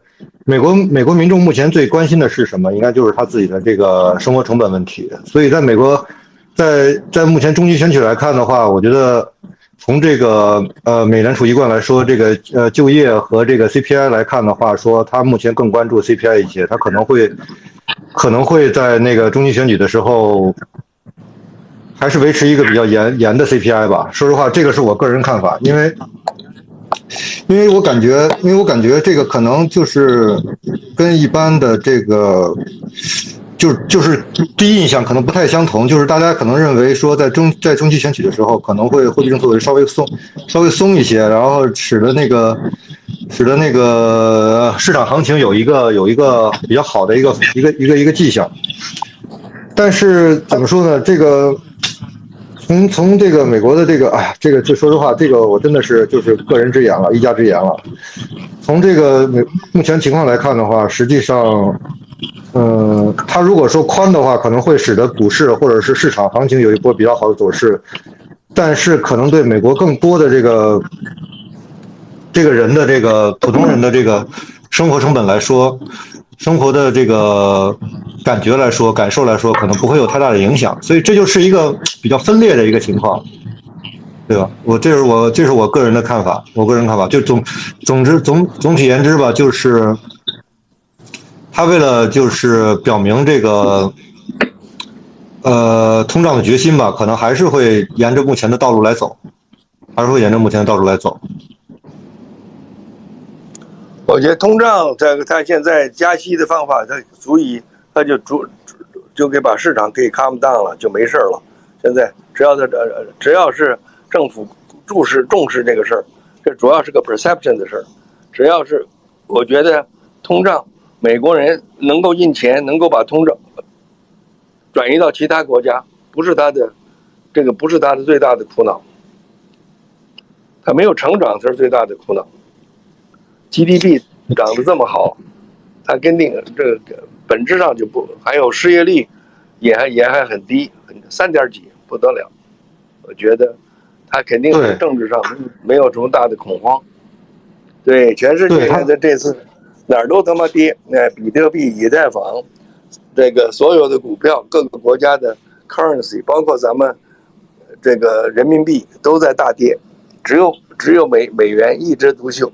美国美国民众目前最关心的是什么？应该就是他自己的这个生活成本问题。所以在美国，在在目前中期选举来看的话，我觉得从这个呃美联储一贯来说，这个呃就业和这个 CPI 来看的话，说他目前更关注 CPI 一些，他可能会可能会在那个中期选举的时候。还是维持一个比较严严的 CPI 吧。说实话，这个是我个人看法，因为，因为我感觉，因为我感觉这个可能就是跟一般的这个，就就是第一印象可能不太相同。就是大家可能认为说，在中在中期选举的时候，可能会货币政策会稍微松稍微松一些，然后使得那个使得那个市场行情有一个有一个比较好的一个一个一个一个迹象。但是怎么说呢？这个。从从这个美国的这个，哎呀，这个就说实话，这个我真的是就是个人之言了，一家之言了。从这个目目前情况来看的话，实际上，嗯，他如果说宽的话，可能会使得股市或者是市场行情有一波比较好的走势，但是可能对美国更多的这个这个人的这个普通人的这个生活成本来说。生活的这个感觉来说，感受来说，可能不会有太大的影响，所以这就是一个比较分裂的一个情况，对吧？我这是我这是我个人的看法，我个人看法就总总之总总体言之吧，就是他为了就是表明这个呃通胀的决心吧，可能还是会沿着目前的道路来走，还是会沿着目前的道路来走。我觉得通胀，这个他现在加息的方法，它足以，他就足就给把市场可以 calm down 了，就没事了。现在只要他呃，只要是政府注视重视这个事儿，这主要是个 perception 的事儿。只要是我觉得通胀，美国人能够印钱，能够把通胀转移到其他国家，不是他的这个不是他的最大的苦恼。他没有成长才是最大的苦恼。GDP 涨得这么好，它跟定这个本质上就不还有失业率也还也还很低，三点几不得了。我觉得他肯定是政治上没有什么大的恐慌。对，全世界现在这次哪儿都他妈跌，那比特币、以太坊，这个所有的股票，各个国家的 currency，包括咱们这个人民币都在大跌，只有只有美美元一枝独秀，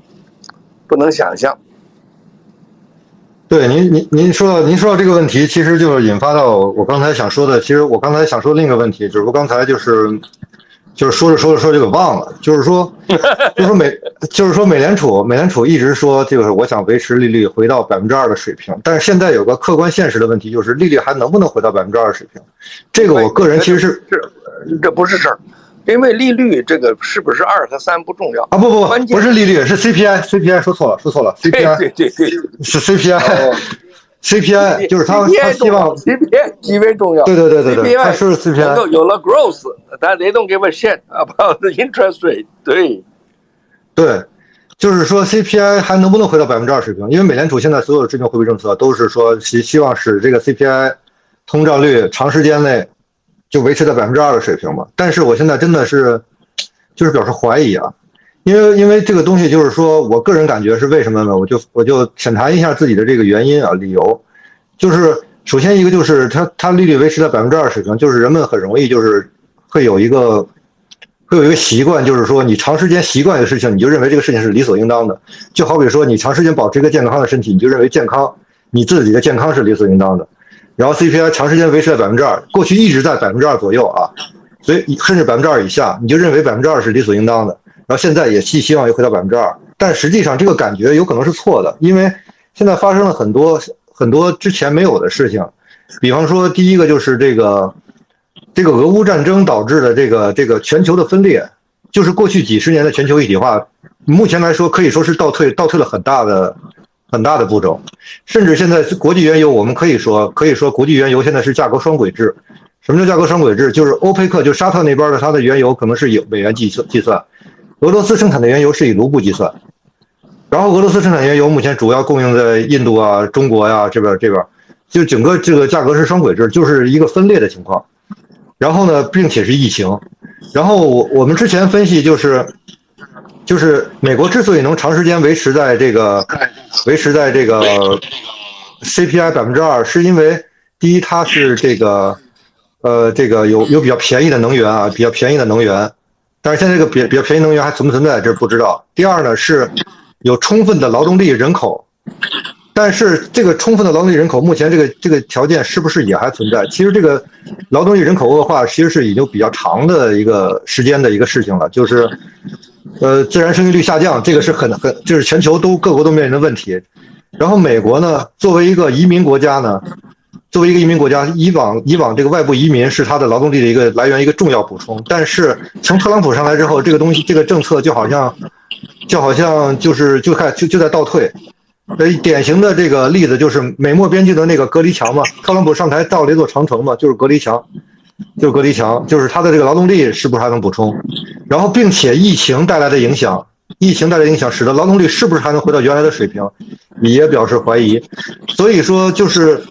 不能想象。对您，您您说到您说到这个问题，其实就是引发到我刚才想说的。其实我刚才想说另一个问题，只不过刚才就是就是说着说着说着就给忘了。就是说，就是说美就是说美联储美联储一直说就是我想维持利率回到百分之二的水平，但是现在有个客观现实的问题，就是利率还能不能回到百分之二水平？这个我个人其实是是，这不是事儿，因为利率这个是不是二和三不重要。啊不不不不是利率是 CPI CPI 说错了说错了 CPI 对对对，是 CPI 哦 CPI 就是他他希望 CPI 极为重要。对对对对对他是 CPI 能够有了 growth，但 they don't give a shit about the interest rate。对，对，就是说 CPI 还能不能回到百分之二水平？因为美联储现在所有的制定货币政策都是说希希望使这个 CPI 通胀率长时间内就维持在百分之二的水平嘛。但是我现在真的是就是表示怀疑啊，因为因为这个东西就是说我个人感觉是为什么呢？我就我就审查一下自己的这个原因啊理由，就是首先一个就是它它利率维持在百分之二水平，就是人们很容易就是会有一个。会有一个习惯，就是说你长时间习惯一个事情，你就认为这个事情是理所应当的。就好比说你长时间保持一个健康的身体，你就认为健康，你自己的健康是理所应当的。然后 CPI 长时间维持在百分之二，过去一直在百分之二左右啊，所以甚至百分之二以下，你就认为百分之二是理所应当的。然后现在也寄希望又回到百分之二，但实际上这个感觉有可能是错的，因为现在发生了很多很多之前没有的事情，比方说第一个就是这个。这个俄乌战争导致的这个这个全球的分裂，就是过去几十年的全球一体化，目前来说可以说是倒退，倒退了很大的很大的步骤，甚至现在国际原油，我们可以说可以说国际原油现在是价格双轨制。什么叫价格双轨制？就是欧佩克就沙特那边的它的原油可能是以美元计算计算，俄罗斯生产的原油是以卢布计算，然后俄罗斯生产原油目前主要供应在印度啊、中国呀、这边这边，就整个这个价格是双轨制，就是一个分裂的情况。然后呢，并且是疫情。然后我我们之前分析就是，就是美国之所以能长时间维持在这个维持在这个 CPI 百分之二，是因为第一它是这个呃这个有有比较便宜的能源啊，比较便宜的能源。但是现在这个比比较便宜能源还存不存在，这不知道。第二呢是有充分的劳动力人口。但是这个充分的劳动力人口，目前这个这个条件是不是也还存在？其实这个劳动力人口恶化，其实是已经比较长的一个时间的一个事情了。就是，呃，自然生育率下降，这个是很很，就是全球都各国都面临的问题。然后美国呢，作为一个移民国家呢，作为一个移民国家，以往以往这个外部移民是它的劳动力的一个来源，一个重要补充。但是从特朗普上来之后，这个东西这个政策就好像，就好像就是就看就就在倒退。呃，典型的这个例子就是美墨边境的那个隔离墙嘛，特朗普上台造了一座长城嘛，就是隔离墙，就隔离墙，就是他的这个劳动力是不是还能补充？然后，并且疫情带来的影响，疫情带来的影响使得劳动力是不是还能回到原来的水平，你也表示怀疑。所以说，就是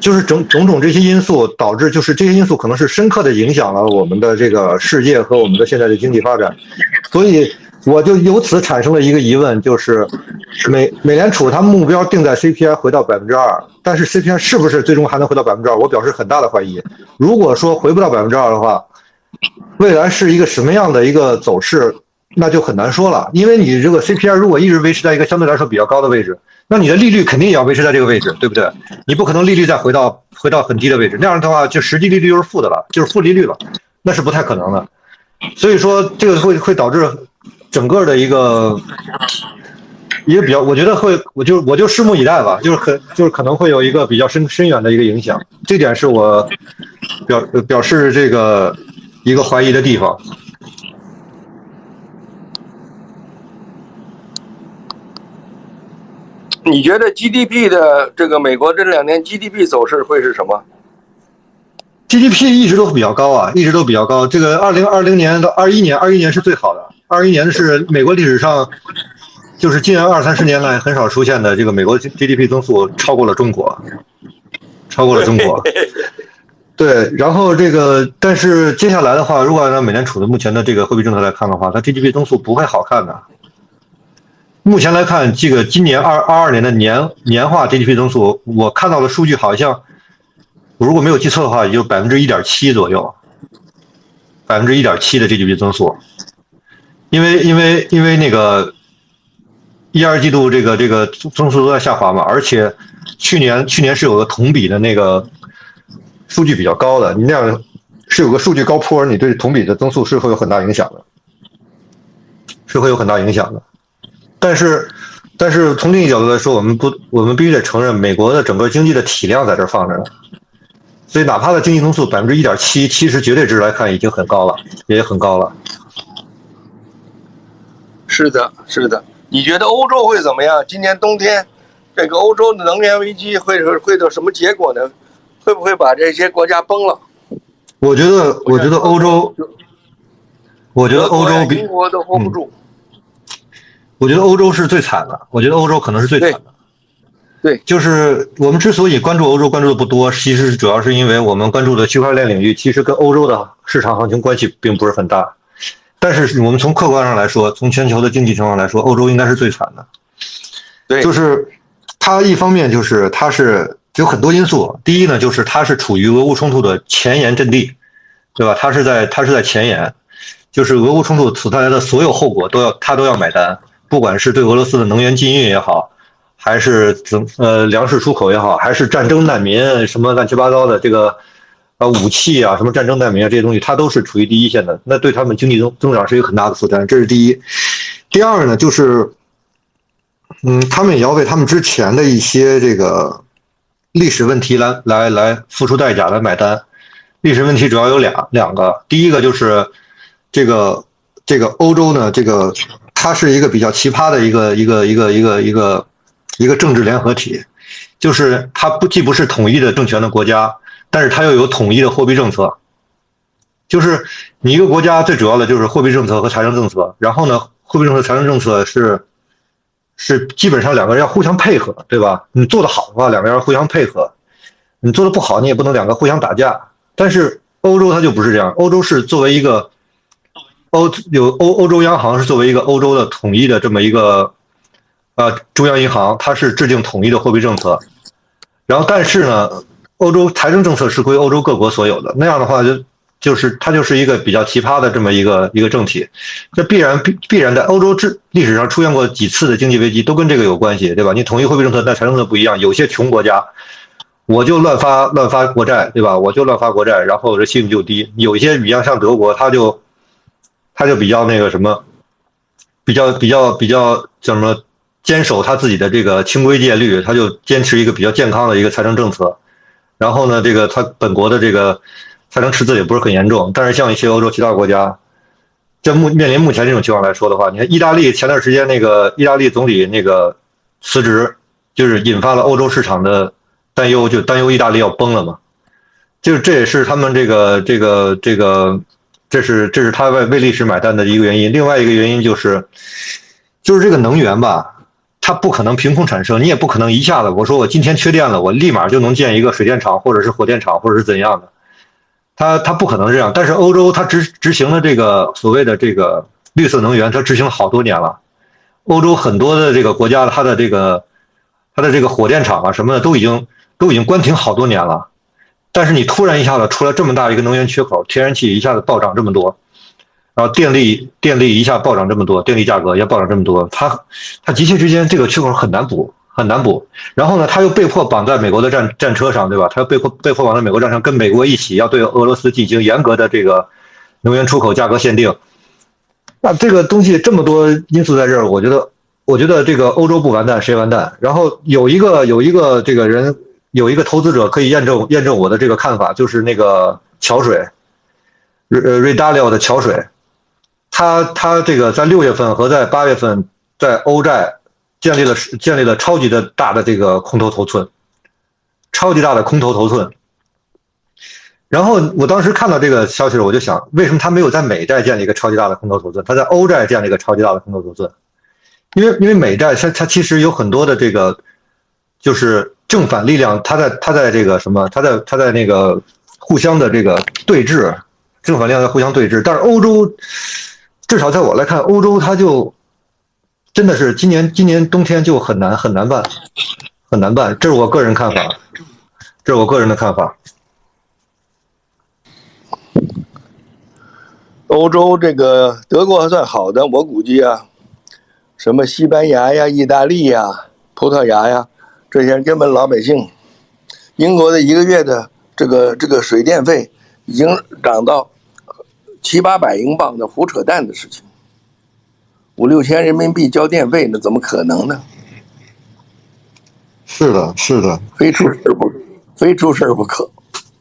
就是种种种这些因素导致，就是这些因素可能是深刻的影响了我们的这个世界和我们的现在的经济发展，所以。我就由此产生了一个疑问，就是美美联储它目标定在 CPI 回到百分之二，但是 CPI 是不是最终还能回到百分之二？我表示很大的怀疑。如果说回不到百分之二的话，未来是一个什么样的一个走势，那就很难说了。因为你这个 CPI 如果一直维持在一个相对来说比较高的位置，那你的利率肯定也要维持在这个位置，对不对？你不可能利率再回到回到很低的位置，那样的话就实际利率又是负的了，就是负利率了，那是不太可能的。所以说这个会会导致。整个的一个一个比较，我觉得会，我就我就拭目以待吧，就是可就是可能会有一个比较深深远的一个影响，这点是我表表示这个一个怀疑的地方。你觉得 GDP 的这个美国这两年 GDP 走势会是什么？GDP 一直都比较高啊，一直都比较高。这个二零二零年到二一年，二一年是最好的。二一年是美国历史上，就是近二三十年来很少出现的这个美国 GDP 增速超过了中国，超过了中国。对，然后这个，但是接下来的话，如果按照美联储的目前的这个货币政策来看的话，它 GDP 增速不会好看的。目前来看，这个今年二二二年的年年化 GDP 增速，我看到的数据好像，我如果没有记错的话，也就百分之一点七左右，百分之一点七的 GDP 增速。因为因为因为那个一二季度这个这个增速都在下滑嘛，而且去年去年是有个同比的那个。数据比较高的，你那样是有个数据高坡，你对同比的增速是会有很大影响的，是会有很大影响的。但是，但是从另一角度来说，我们不，我们必须得承认，美国的整个经济的体量在这放着呢。所以，哪怕的经济增速百分之一点七，其实绝对值来看已经很高了，也很高了。是的，是的。你觉得欧洲会怎么样？今年冬天，这个欧洲的能源危机会会到什么结果呢？会不会把这些国家崩了？我觉得，我觉得欧洲，我觉得欧洲比英国都 hold 不住。我觉得欧洲是最惨的，我觉得欧洲可能是最惨的。对，就是我们之所以关注欧洲关注的不多，其实主要是因为我们关注的区块链领域其实跟欧洲的市场行情关系并不是很大。但是我们从客观上来说，从全球的经济情况来说，欧洲应该是最惨的。对，就是它一方面就是它是。有很多因素，第一呢，就是它是处于俄乌冲突的前沿阵地，对吧？它是在它是在前沿，就是俄乌冲突所带来的所有后果都要它都要买单，不管是对俄罗斯的能源禁运也好，还是怎呃粮食出口也好，还是战争难民什么乱七八糟的这个啊武器啊，什么战争难民啊这些东西，它都是处于第一线的，那对他们经济增增长是一个很大的负担，这是第一。第二呢，就是嗯，他们也要为他们之前的一些这个。历史问题来来来付出代价来买单，历史问题主要有两两个，第一个就是这个这个欧洲呢，这个它是一个比较奇葩的一个一个一个一个一个一个政治联合体，就是它不既不是统一的政权的国家，但是它又有统一的货币政策，就是你一个国家最主要的就是货币政策和财政政策，然后呢，货币政策财政政策是。是基本上两个人要互相配合，对吧？你做得好的话，两个人互相配合；你做的不好，你也不能两个互相打架。但是欧洲它就不是这样，欧洲是作为一个欧有欧欧洲央行是作为一个欧洲的统一的这么一个呃中央银行，它是制定统一的货币政策。然后但是呢，欧洲财政政策是归欧洲各国所有的，那样的话就。就是它就是一个比较奇葩的这么一个一个政体，这必然必必然在欧洲之历史上出现过几次的经济危机，都跟这个有关系，对吧？你统一货币政策，但财政政策不一样。有些穷国家，我就乱发乱发国债，对吧？我就乱发国债，然后这信用就低。有一些比较像德国，他就他就比较那个什么，比较比较比较叫什么，坚守他自己的这个清规戒律，他就坚持一个比较健康的一个财政政策。然后呢，这个他本国的这个。财政赤字也不是很严重，但是像一些欧洲其他国家，在目面临目前这种情况来说的话，你看意大利前段时间那个意大利总理那个辞职，就是引发了欧洲市场的担忧，就担忧意大利要崩了嘛。就是这也是他们这个这个这个，这是这是他为为历史买单的一个原因。另外一个原因就是，就是这个能源吧，它不可能凭空产生，你也不可能一下子我说我今天缺电了，我立马就能建一个水电厂或者是火电厂或者是怎样的。它它不可能这样，但是欧洲它执执行了这个所谓的这个绿色能源，它执行了好多年了。欧洲很多的这个国家，它的这个它的这个火电厂啊什么的都已经都已经关停好多年了。但是你突然一下子出来这么大一个能源缺口，天然气一下子暴涨这么多，然后电力电力一下暴涨这么多，电力价格也暴涨这么多，它它急切之间这个缺口很难补。很难补，然后呢，他又被迫绑在美国的战战车上，对吧？他又被迫被迫绑在美国战上，跟美国一起要对俄罗斯进行严格的这个能源出口价格限定。那这个东西这么多因素在这儿，我觉得，我觉得这个欧洲不完蛋谁完蛋？然后有一个有一个这个人有一个投资者可以验证验证我的这个看法，就是那个桥水，呃瑞达利奥的桥水，他他这个在六月份和在八月份在欧债。建立了建立了超级的大的这个空头头寸，超级大的空头头寸。然后我当时看到这个消息的时候，我就想，为什么他没有在美债建立一个超级大的空头头寸，他在欧债建立一个超级大的空头头寸？因为因为美债它它其实有很多的这个，就是正反力量，它在它在这个什么，它在它在那个互相的这个对峙，正反力量在互相对峙。但是欧洲，至少在我来看，欧洲它就真的是今年今年冬天就很难很难办，很难办。这是我个人看法，这是我个人的看法。欧洲这个德国还算好的，我估计啊，什么西班牙呀、意大利呀、葡萄牙呀，这些根本老百姓，英国的一个月的这个这个水电费已经涨到七八百英镑的胡扯淡的事情，五六千人民币交电费，那怎么可能呢？是的，是的，非出事不非出事不可，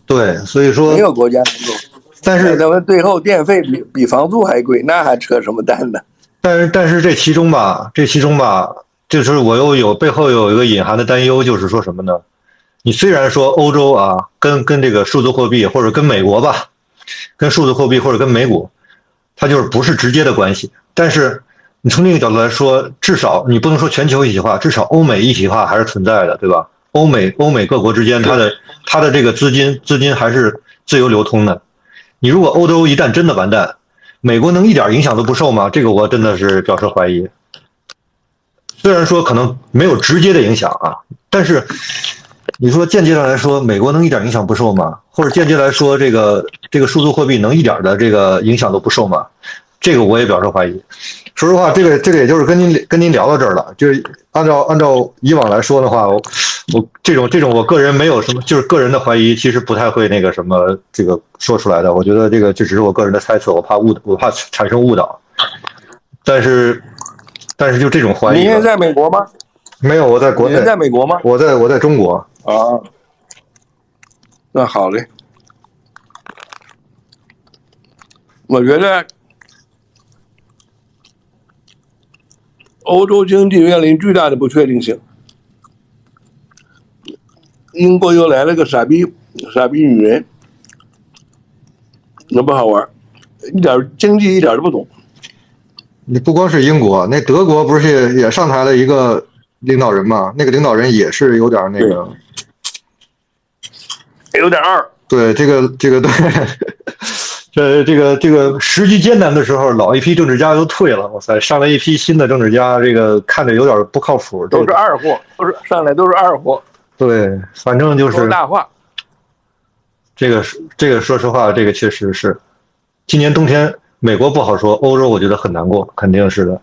对，所以说没有国家能够。但是咱们最后电费比比房租还贵，那还扯什么淡呢？但是但是这其中吧，这其中吧，就是我又有背后有一个隐含的担忧，就是说什么呢？你虽然说欧洲啊，跟跟这个数字货币或者跟美国吧，跟数字货币或者跟美股，它就是不是直接的关系。但是你从另一个角度来说，至少你不能说全球一体化，至少欧美一体化还是存在的，对吧？欧美欧美各国之间，它的它的这个资金资金还是自由流通的。你如果欧洲一旦真的完蛋，美国能一点影响都不受吗？这个我真的是表示怀疑。虽然说可能没有直接的影响啊，但是你说间接上来说，美国能一点影响不受吗？或者间接来说，这个这个数字货币能一点的这个影响都不受吗？这个我也表示怀疑。说实话，这个这个也就是跟您跟您聊到这儿了，就是按照按照以往来说的话，我我这种这种我个人没有什么，就是个人的怀疑，其实不太会那个什么这个说出来的。我觉得这个这只是我个人的猜测，我怕误我怕产生误导。但是但是就这种怀疑，您现在在美国吗？没有，我在国内，在美国吗？我在我在中国啊。那好嘞，我觉得。欧洲经济面临巨大的不确定性，英国又来了个傻逼傻逼女人，那不好玩，一点经济一点都不懂。你不光是英国，那德国不是也也上台了一个领导人嘛？那个领导人也是有点那个，有点二。对，这个这个对。这这个这个时局艰难的时候，老一批政治家都退了。哇塞，上来一批新的政治家，这个看着有点不靠谱。都是二货，都是上来都是二货。对，反正就是大话。这个是这个，说实话，这个确实是。今年冬天，美国不好说，欧洲我觉得很难过，肯定是的。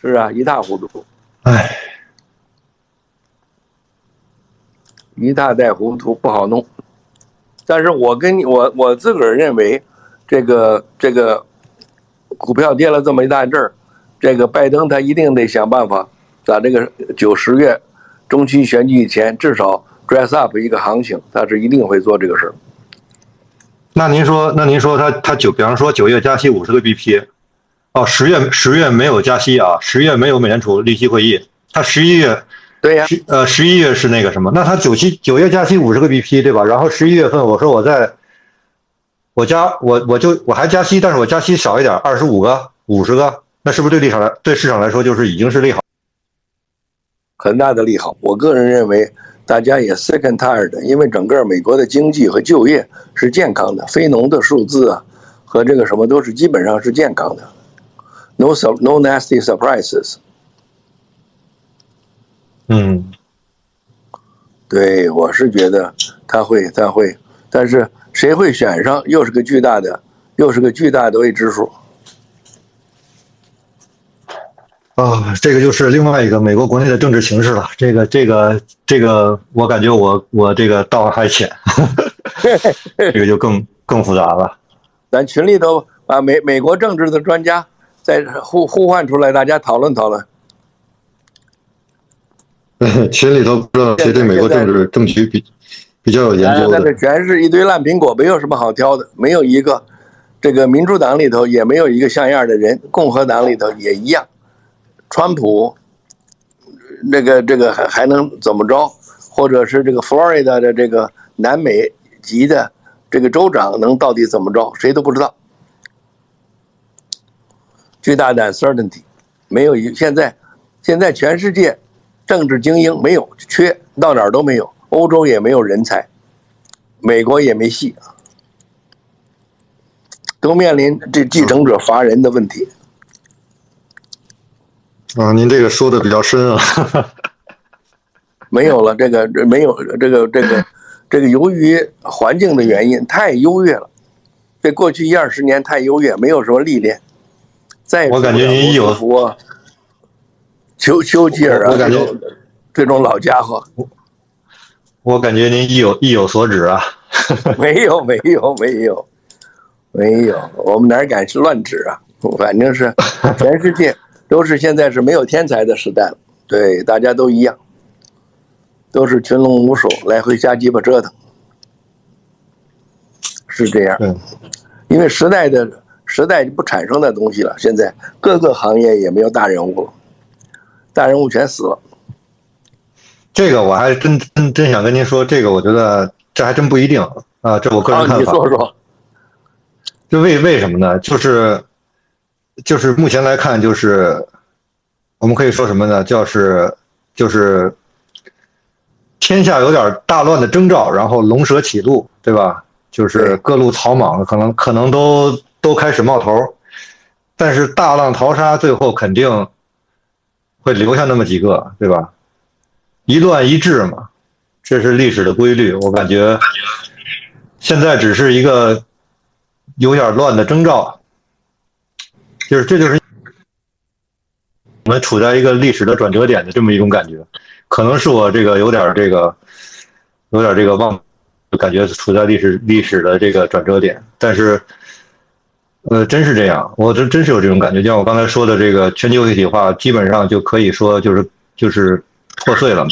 是啊，一塌糊涂。唉，一大袋糊涂，不好弄。但是我跟你我我自个儿认为，这个这个股票跌了这么一大阵儿，这个拜登他一定得想办法，在这个九十月中期选举以前，至少 dress up 一个行情，他是一定会做这个事儿。那您说，那您说他他九，比方说九月加息五十个 BP，哦，十月十月没有加息啊，十月没有美联储利息会议，他十一月。对呀，呃，十一月是那个什么？那他九七九月加息五十个 BP，对吧？然后十一月份我说我在，我加我我就我还加息，但是我加息少一点，二十五个、五十个，那是不是对市场来对市场来说就是已经是利好？很大的利好。我个人认为，大家也 sick and tired 的，因为整个美国的经济和就业是健康的，非农的数字啊和这个什么都是基本上是健康的，no no nasty surprises。嗯，对，我是觉得他会，他会，但是谁会选上，又是个巨大的，又是个巨大的未知数。啊，这个就是另外一个美国国内的政治形势了。这个，这个，这个，我感觉我我这个道还浅，这个就更更复杂了。咱群里头把美美国政治的专家再呼呼唤出来，大家讨论讨论。群里头不知道谁对美国政治政局比比较有研究的。这全是一堆烂苹果，没有什么好挑的，没有一个。这个民主党里头也没有一个像样的人，共和党里头也一样。川普，那个这个还还能怎么着？或者是这个 Florida 的这个南美籍的这个州长能到底怎么着？谁都不知道。巨大的 uncertainty，没有一现在，现在全世界。政治精英没有缺，到哪儿都没有，欧洲也没有人才，美国也没戏，都面临这继承者乏人的问题。啊，您这个说的比较深啊。没有了，这个这没有这个这个这个，由于环境的原因，太优越了。这过去一二十年太优越，没有什么历练。再我感觉您有福，丘丘吉尔啊，我感觉这种老家伙，我感觉您意有意有所指啊。没有没有没有没有，我们哪敢是乱指啊？反正是 全世界都是现在是没有天才的时代了，对，大家都一样。都是群龙无首，来回瞎鸡巴折腾，是这样。因为时代的时代不产生的东西了，现在各个行业也没有大人物了，大人物全死了。这个我还真真真想跟您说，这个我觉得这还真不一定啊，这我个人看法。你说说。就为为什么呢？就是就是目前来看，就是我们可以说什么呢？就是就是。天下有点大乱的征兆，然后龙蛇起路，对吧？就是各路草莽可能可能都都开始冒头，但是大浪淘沙，最后肯定会留下那么几个，对吧？一乱一治嘛，这是历史的规律。我感觉现在只是一个有点乱的征兆，就是这就是我们处在一个历史的转折点的这么一种感觉。可能是我这个有点这个，有点这个忘，感觉处在历史历史的这个转折点。但是，呃，真是这样，我真真是有这种感觉。就像我刚才说的，这个全球一体化基本上就可以说就是就是破碎了嘛。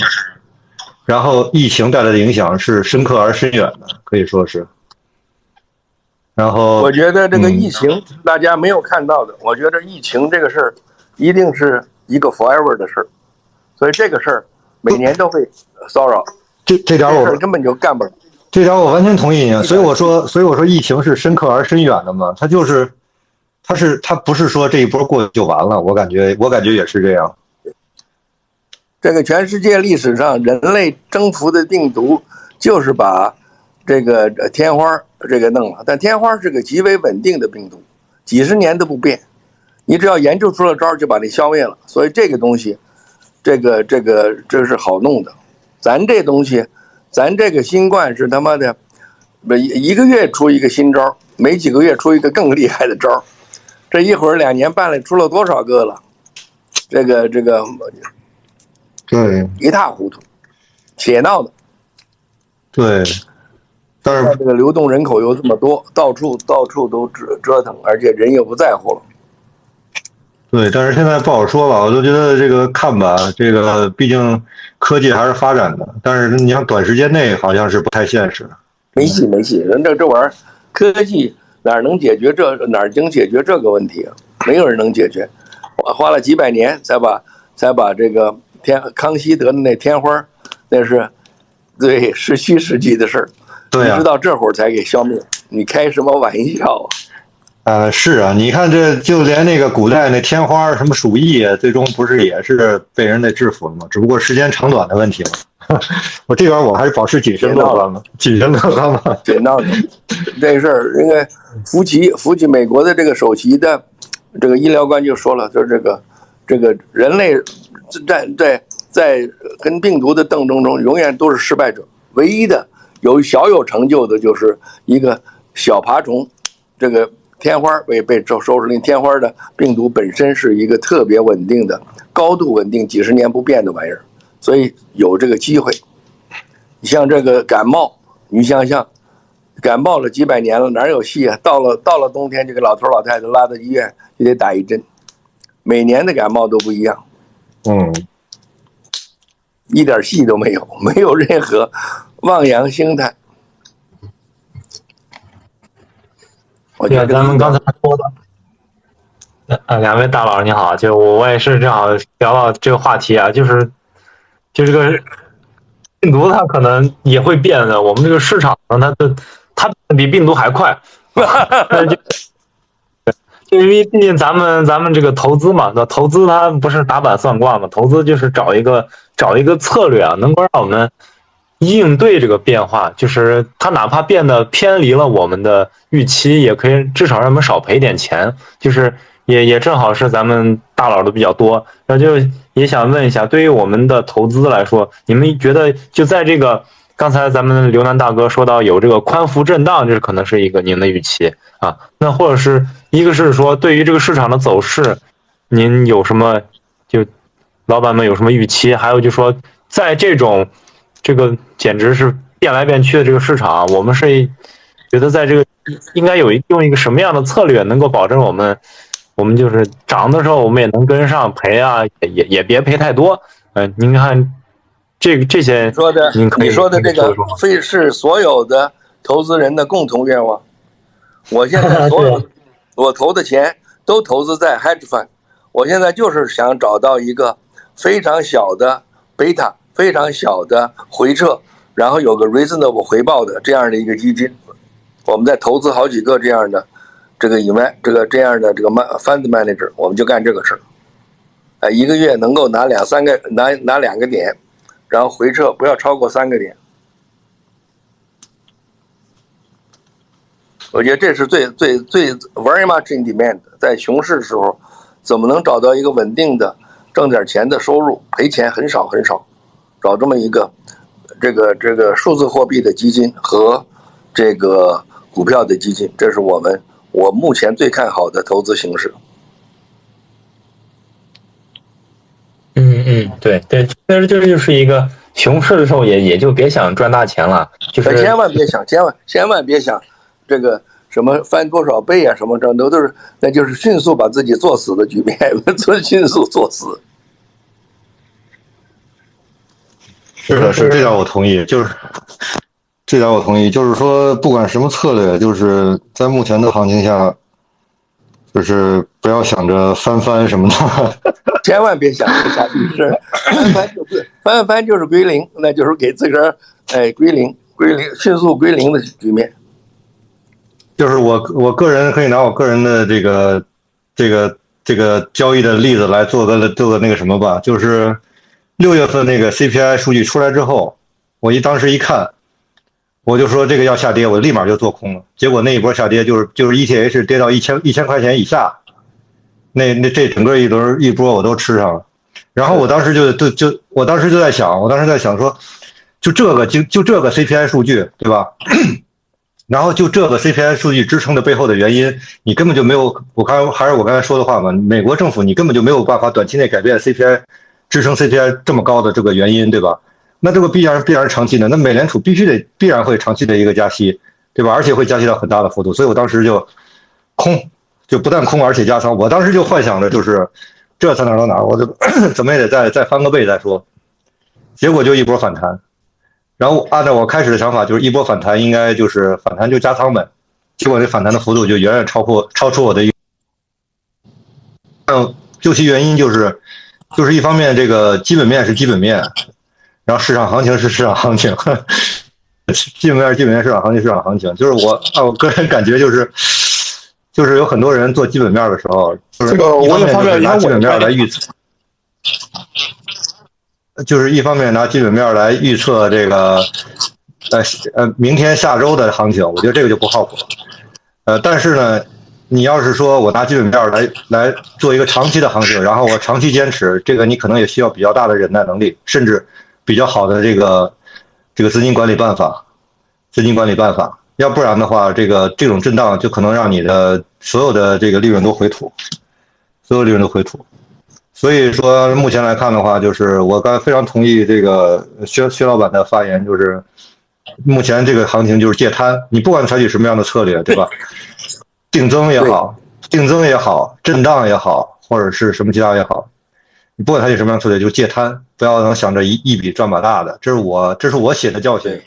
然后疫情带来的影响是深刻而深远的，可以说是。然后我觉得这个疫情大家没有看到的，我觉得疫情这个事儿一定是一个 forever 的事儿，所以这个事儿。每年都会骚扰，这这点我们根本就干不了。这条我完全同意你。所以我说，所以我说，疫情是深刻而深远的嘛。它就是，它是它不是说这一波过就完了。我感觉，我感觉也是这样。这个全世界历史上人类征服的病毒，就是把这个天花这个弄了。但天花是个极为稳定的病毒，几十年都不变。你只要研究出了招，就把你消灭了。所以这个东西。这个这个这是好弄的，咱这东西，咱这个新冠是他妈的，不一一个月出一个新招，没几个月出一个更厉害的招，这一会儿两年半了出了多少个了，这个这个，对，一塌糊涂，且闹的，对，但是这个流动人口又这么多，到处到处都折折腾，而且人又不在乎了。对，但是现在不好说了，我就觉得这个看吧，这个毕竟科技还是发展的，但是你想短时间内好像是不太现实。没戏没戏，人这这玩意儿，科技哪能解决这哪能解决这个问题啊？没有人能解决，我花了几百年才把才把这个天康熙得的那天花，那是对十七世纪的事儿，对直到这会儿才给消灭，你开什么玩笑啊？呃，是啊，你看这就连那个古代那天花什么鼠疫，最终不是也是被人类制服了吗？只不过时间长短的问题了。我这边我还是保持谨慎乐观嘛，谨慎乐观嘛。别闹的，这事儿，因为福奇福奇美国的这个首席的这个医疗官就说了，说这个这个人类在在在跟病毒的斗争中永远都是失败者，唯一的有小有成就的就是一个小爬虫，这个。天花被被收收拾，那天花的病毒本身是一个特别稳定的、高度稳定、几十年不变的玩意儿，所以有这个机会。你像这个感冒，你想想，感冒了几百年了，哪有戏啊？到了到了冬天，这个老头老太太拉到医院，就得打一针。每年的感冒都不一样，嗯，一点戏都没有，没有任何望洋兴叹。对，咱们刚才说的，呃，两位大佬你好，就我也是正好聊到这个话题啊，就是，就这个病毒它可能也会变的，我们这个市场呢，它的它比病毒还快，就就因为毕竟咱们咱们这个投资嘛，那投资它不是打板算卦嘛，投资就是找一个找一个策略啊，能够让我们应对这个变化，就是它哪怕变得偏离了我们的预期，也可以至少让我们少赔点钱。就是也也正好是咱们大佬的比较多，然后就也想问一下，对于我们的投资来说，你们觉得就在这个刚才咱们刘楠大哥说到有这个宽幅震荡，这可能是一个您的预期啊。那或者是一个是说对于这个市场的走势，您有什么就老板们有什么预期？还有就说在这种这个简直是变来变去的这个市场，我们是觉得在这个应该有一用一个什么样的策略，能够保证我们我们就是涨的时候我们也能跟上，赔啊也也也别赔太多。嗯、您看这个这些说的您可以你说的这个非是所有的投资人的共同愿望。我现在所有 我投的钱都投资在 hedge fund，我现在就是想找到一个非常小的贝塔，非常小的回撤，然后有个 reasonable 回报的这样的一个基金。我们在投资好几个这样的这个以外这个这样的这个 man fund manager，我们就干这个事儿。呃，一个月能够拿两三个拿拿两个点，然后回撤不要超过三个点。我觉得这是最最最 very much in demand。在熊市时候，怎么能找到一个稳定的挣点钱的收入，赔钱很少很少，找这么一个这个这个数字货币的基金和这个股票的基金，这是我们我目前最看好的投资形式。嗯嗯，对对，但是这就是一个熊市的时候也也就别想赚大钱了，就是可千万别想，千万千万别想这个什么翻多少倍啊，什么这都都是，那就是迅速把自己作死的局面，做迅速作死。是的，是这点我同意，就是这点我同意，就是说不管什么策略，就是在目前的行情下，就是不要想着翻番什么的。千万别想着下去是翻翻就是翻翻就是归零，那就是给自个儿哎归零归零迅速归零的局面。就是我我个人可以拿我个人的这个这个这个交易的例子来做个做个那个什么吧，就是六月份那个 CPI 数据出来之后，我一当时一看，我就说这个要下跌，我立马就做空了。结果那一波下跌就是就是 ETH 跌到一千一千块钱以下，那那这整个一轮一波我都吃上了。然后我当时就就就我当时就在想，我当时在想说，就这个就就这个 CPI 数据对吧？然后就这个 CPI 数据支撑的背后的原因，你根本就没有，我刚还是我刚才说的话嘛，美国政府你根本就没有办法短期内改变 CPI 支撑 CPI 这么高的这个原因，对吧？那这个必然必然是长期的，那美联储必须得必然会长期的一个加息，对吧？而且会加息到很大的幅度，所以我当时就空，就不但空而且加仓，我当时就幻想着就是这才哪到哪，我就 怎么也得再再翻个倍再说，结果就一波反弹。然后按照我开始的想法，就是一波反弹，应该就是反弹就加仓呗。结果这反弹的幅度就远远超过超出我的预。嗯，究其原因就是，就是一方面这个基本面是基本面，然后市场行情是市场行情，基本面是基本面，市场行情市场行情。就是我啊我个人感觉就是，就是有很多人做基本面的时候，就是这个一方面拿基本面来预测。就是一方面拿基本面来预测这个，呃呃，明天下周的行情，我觉得这个就不靠谱了。呃，但是呢，你要是说我拿基本面来来做一个长期的行情，然后我长期坚持，这个你可能也需要比较大的忍耐能力，甚至比较好的这个这个资金管理办法，资金管理办法，要不然的话，这个这种震荡就可能让你的所有的这个利润都回吐，所有利润都回吐。所以说，目前来看的话，就是我刚非常同意这个薛薛老板的发言，就是目前这个行情就是借摊，你不管采取什么样的策略，对吧？定增也好，定增也好，震荡也好，或者是什么其他也好，你不管采取什么样的策略，就戒贪，不要能想着一一笔赚把大的。这是我这是我写的教训。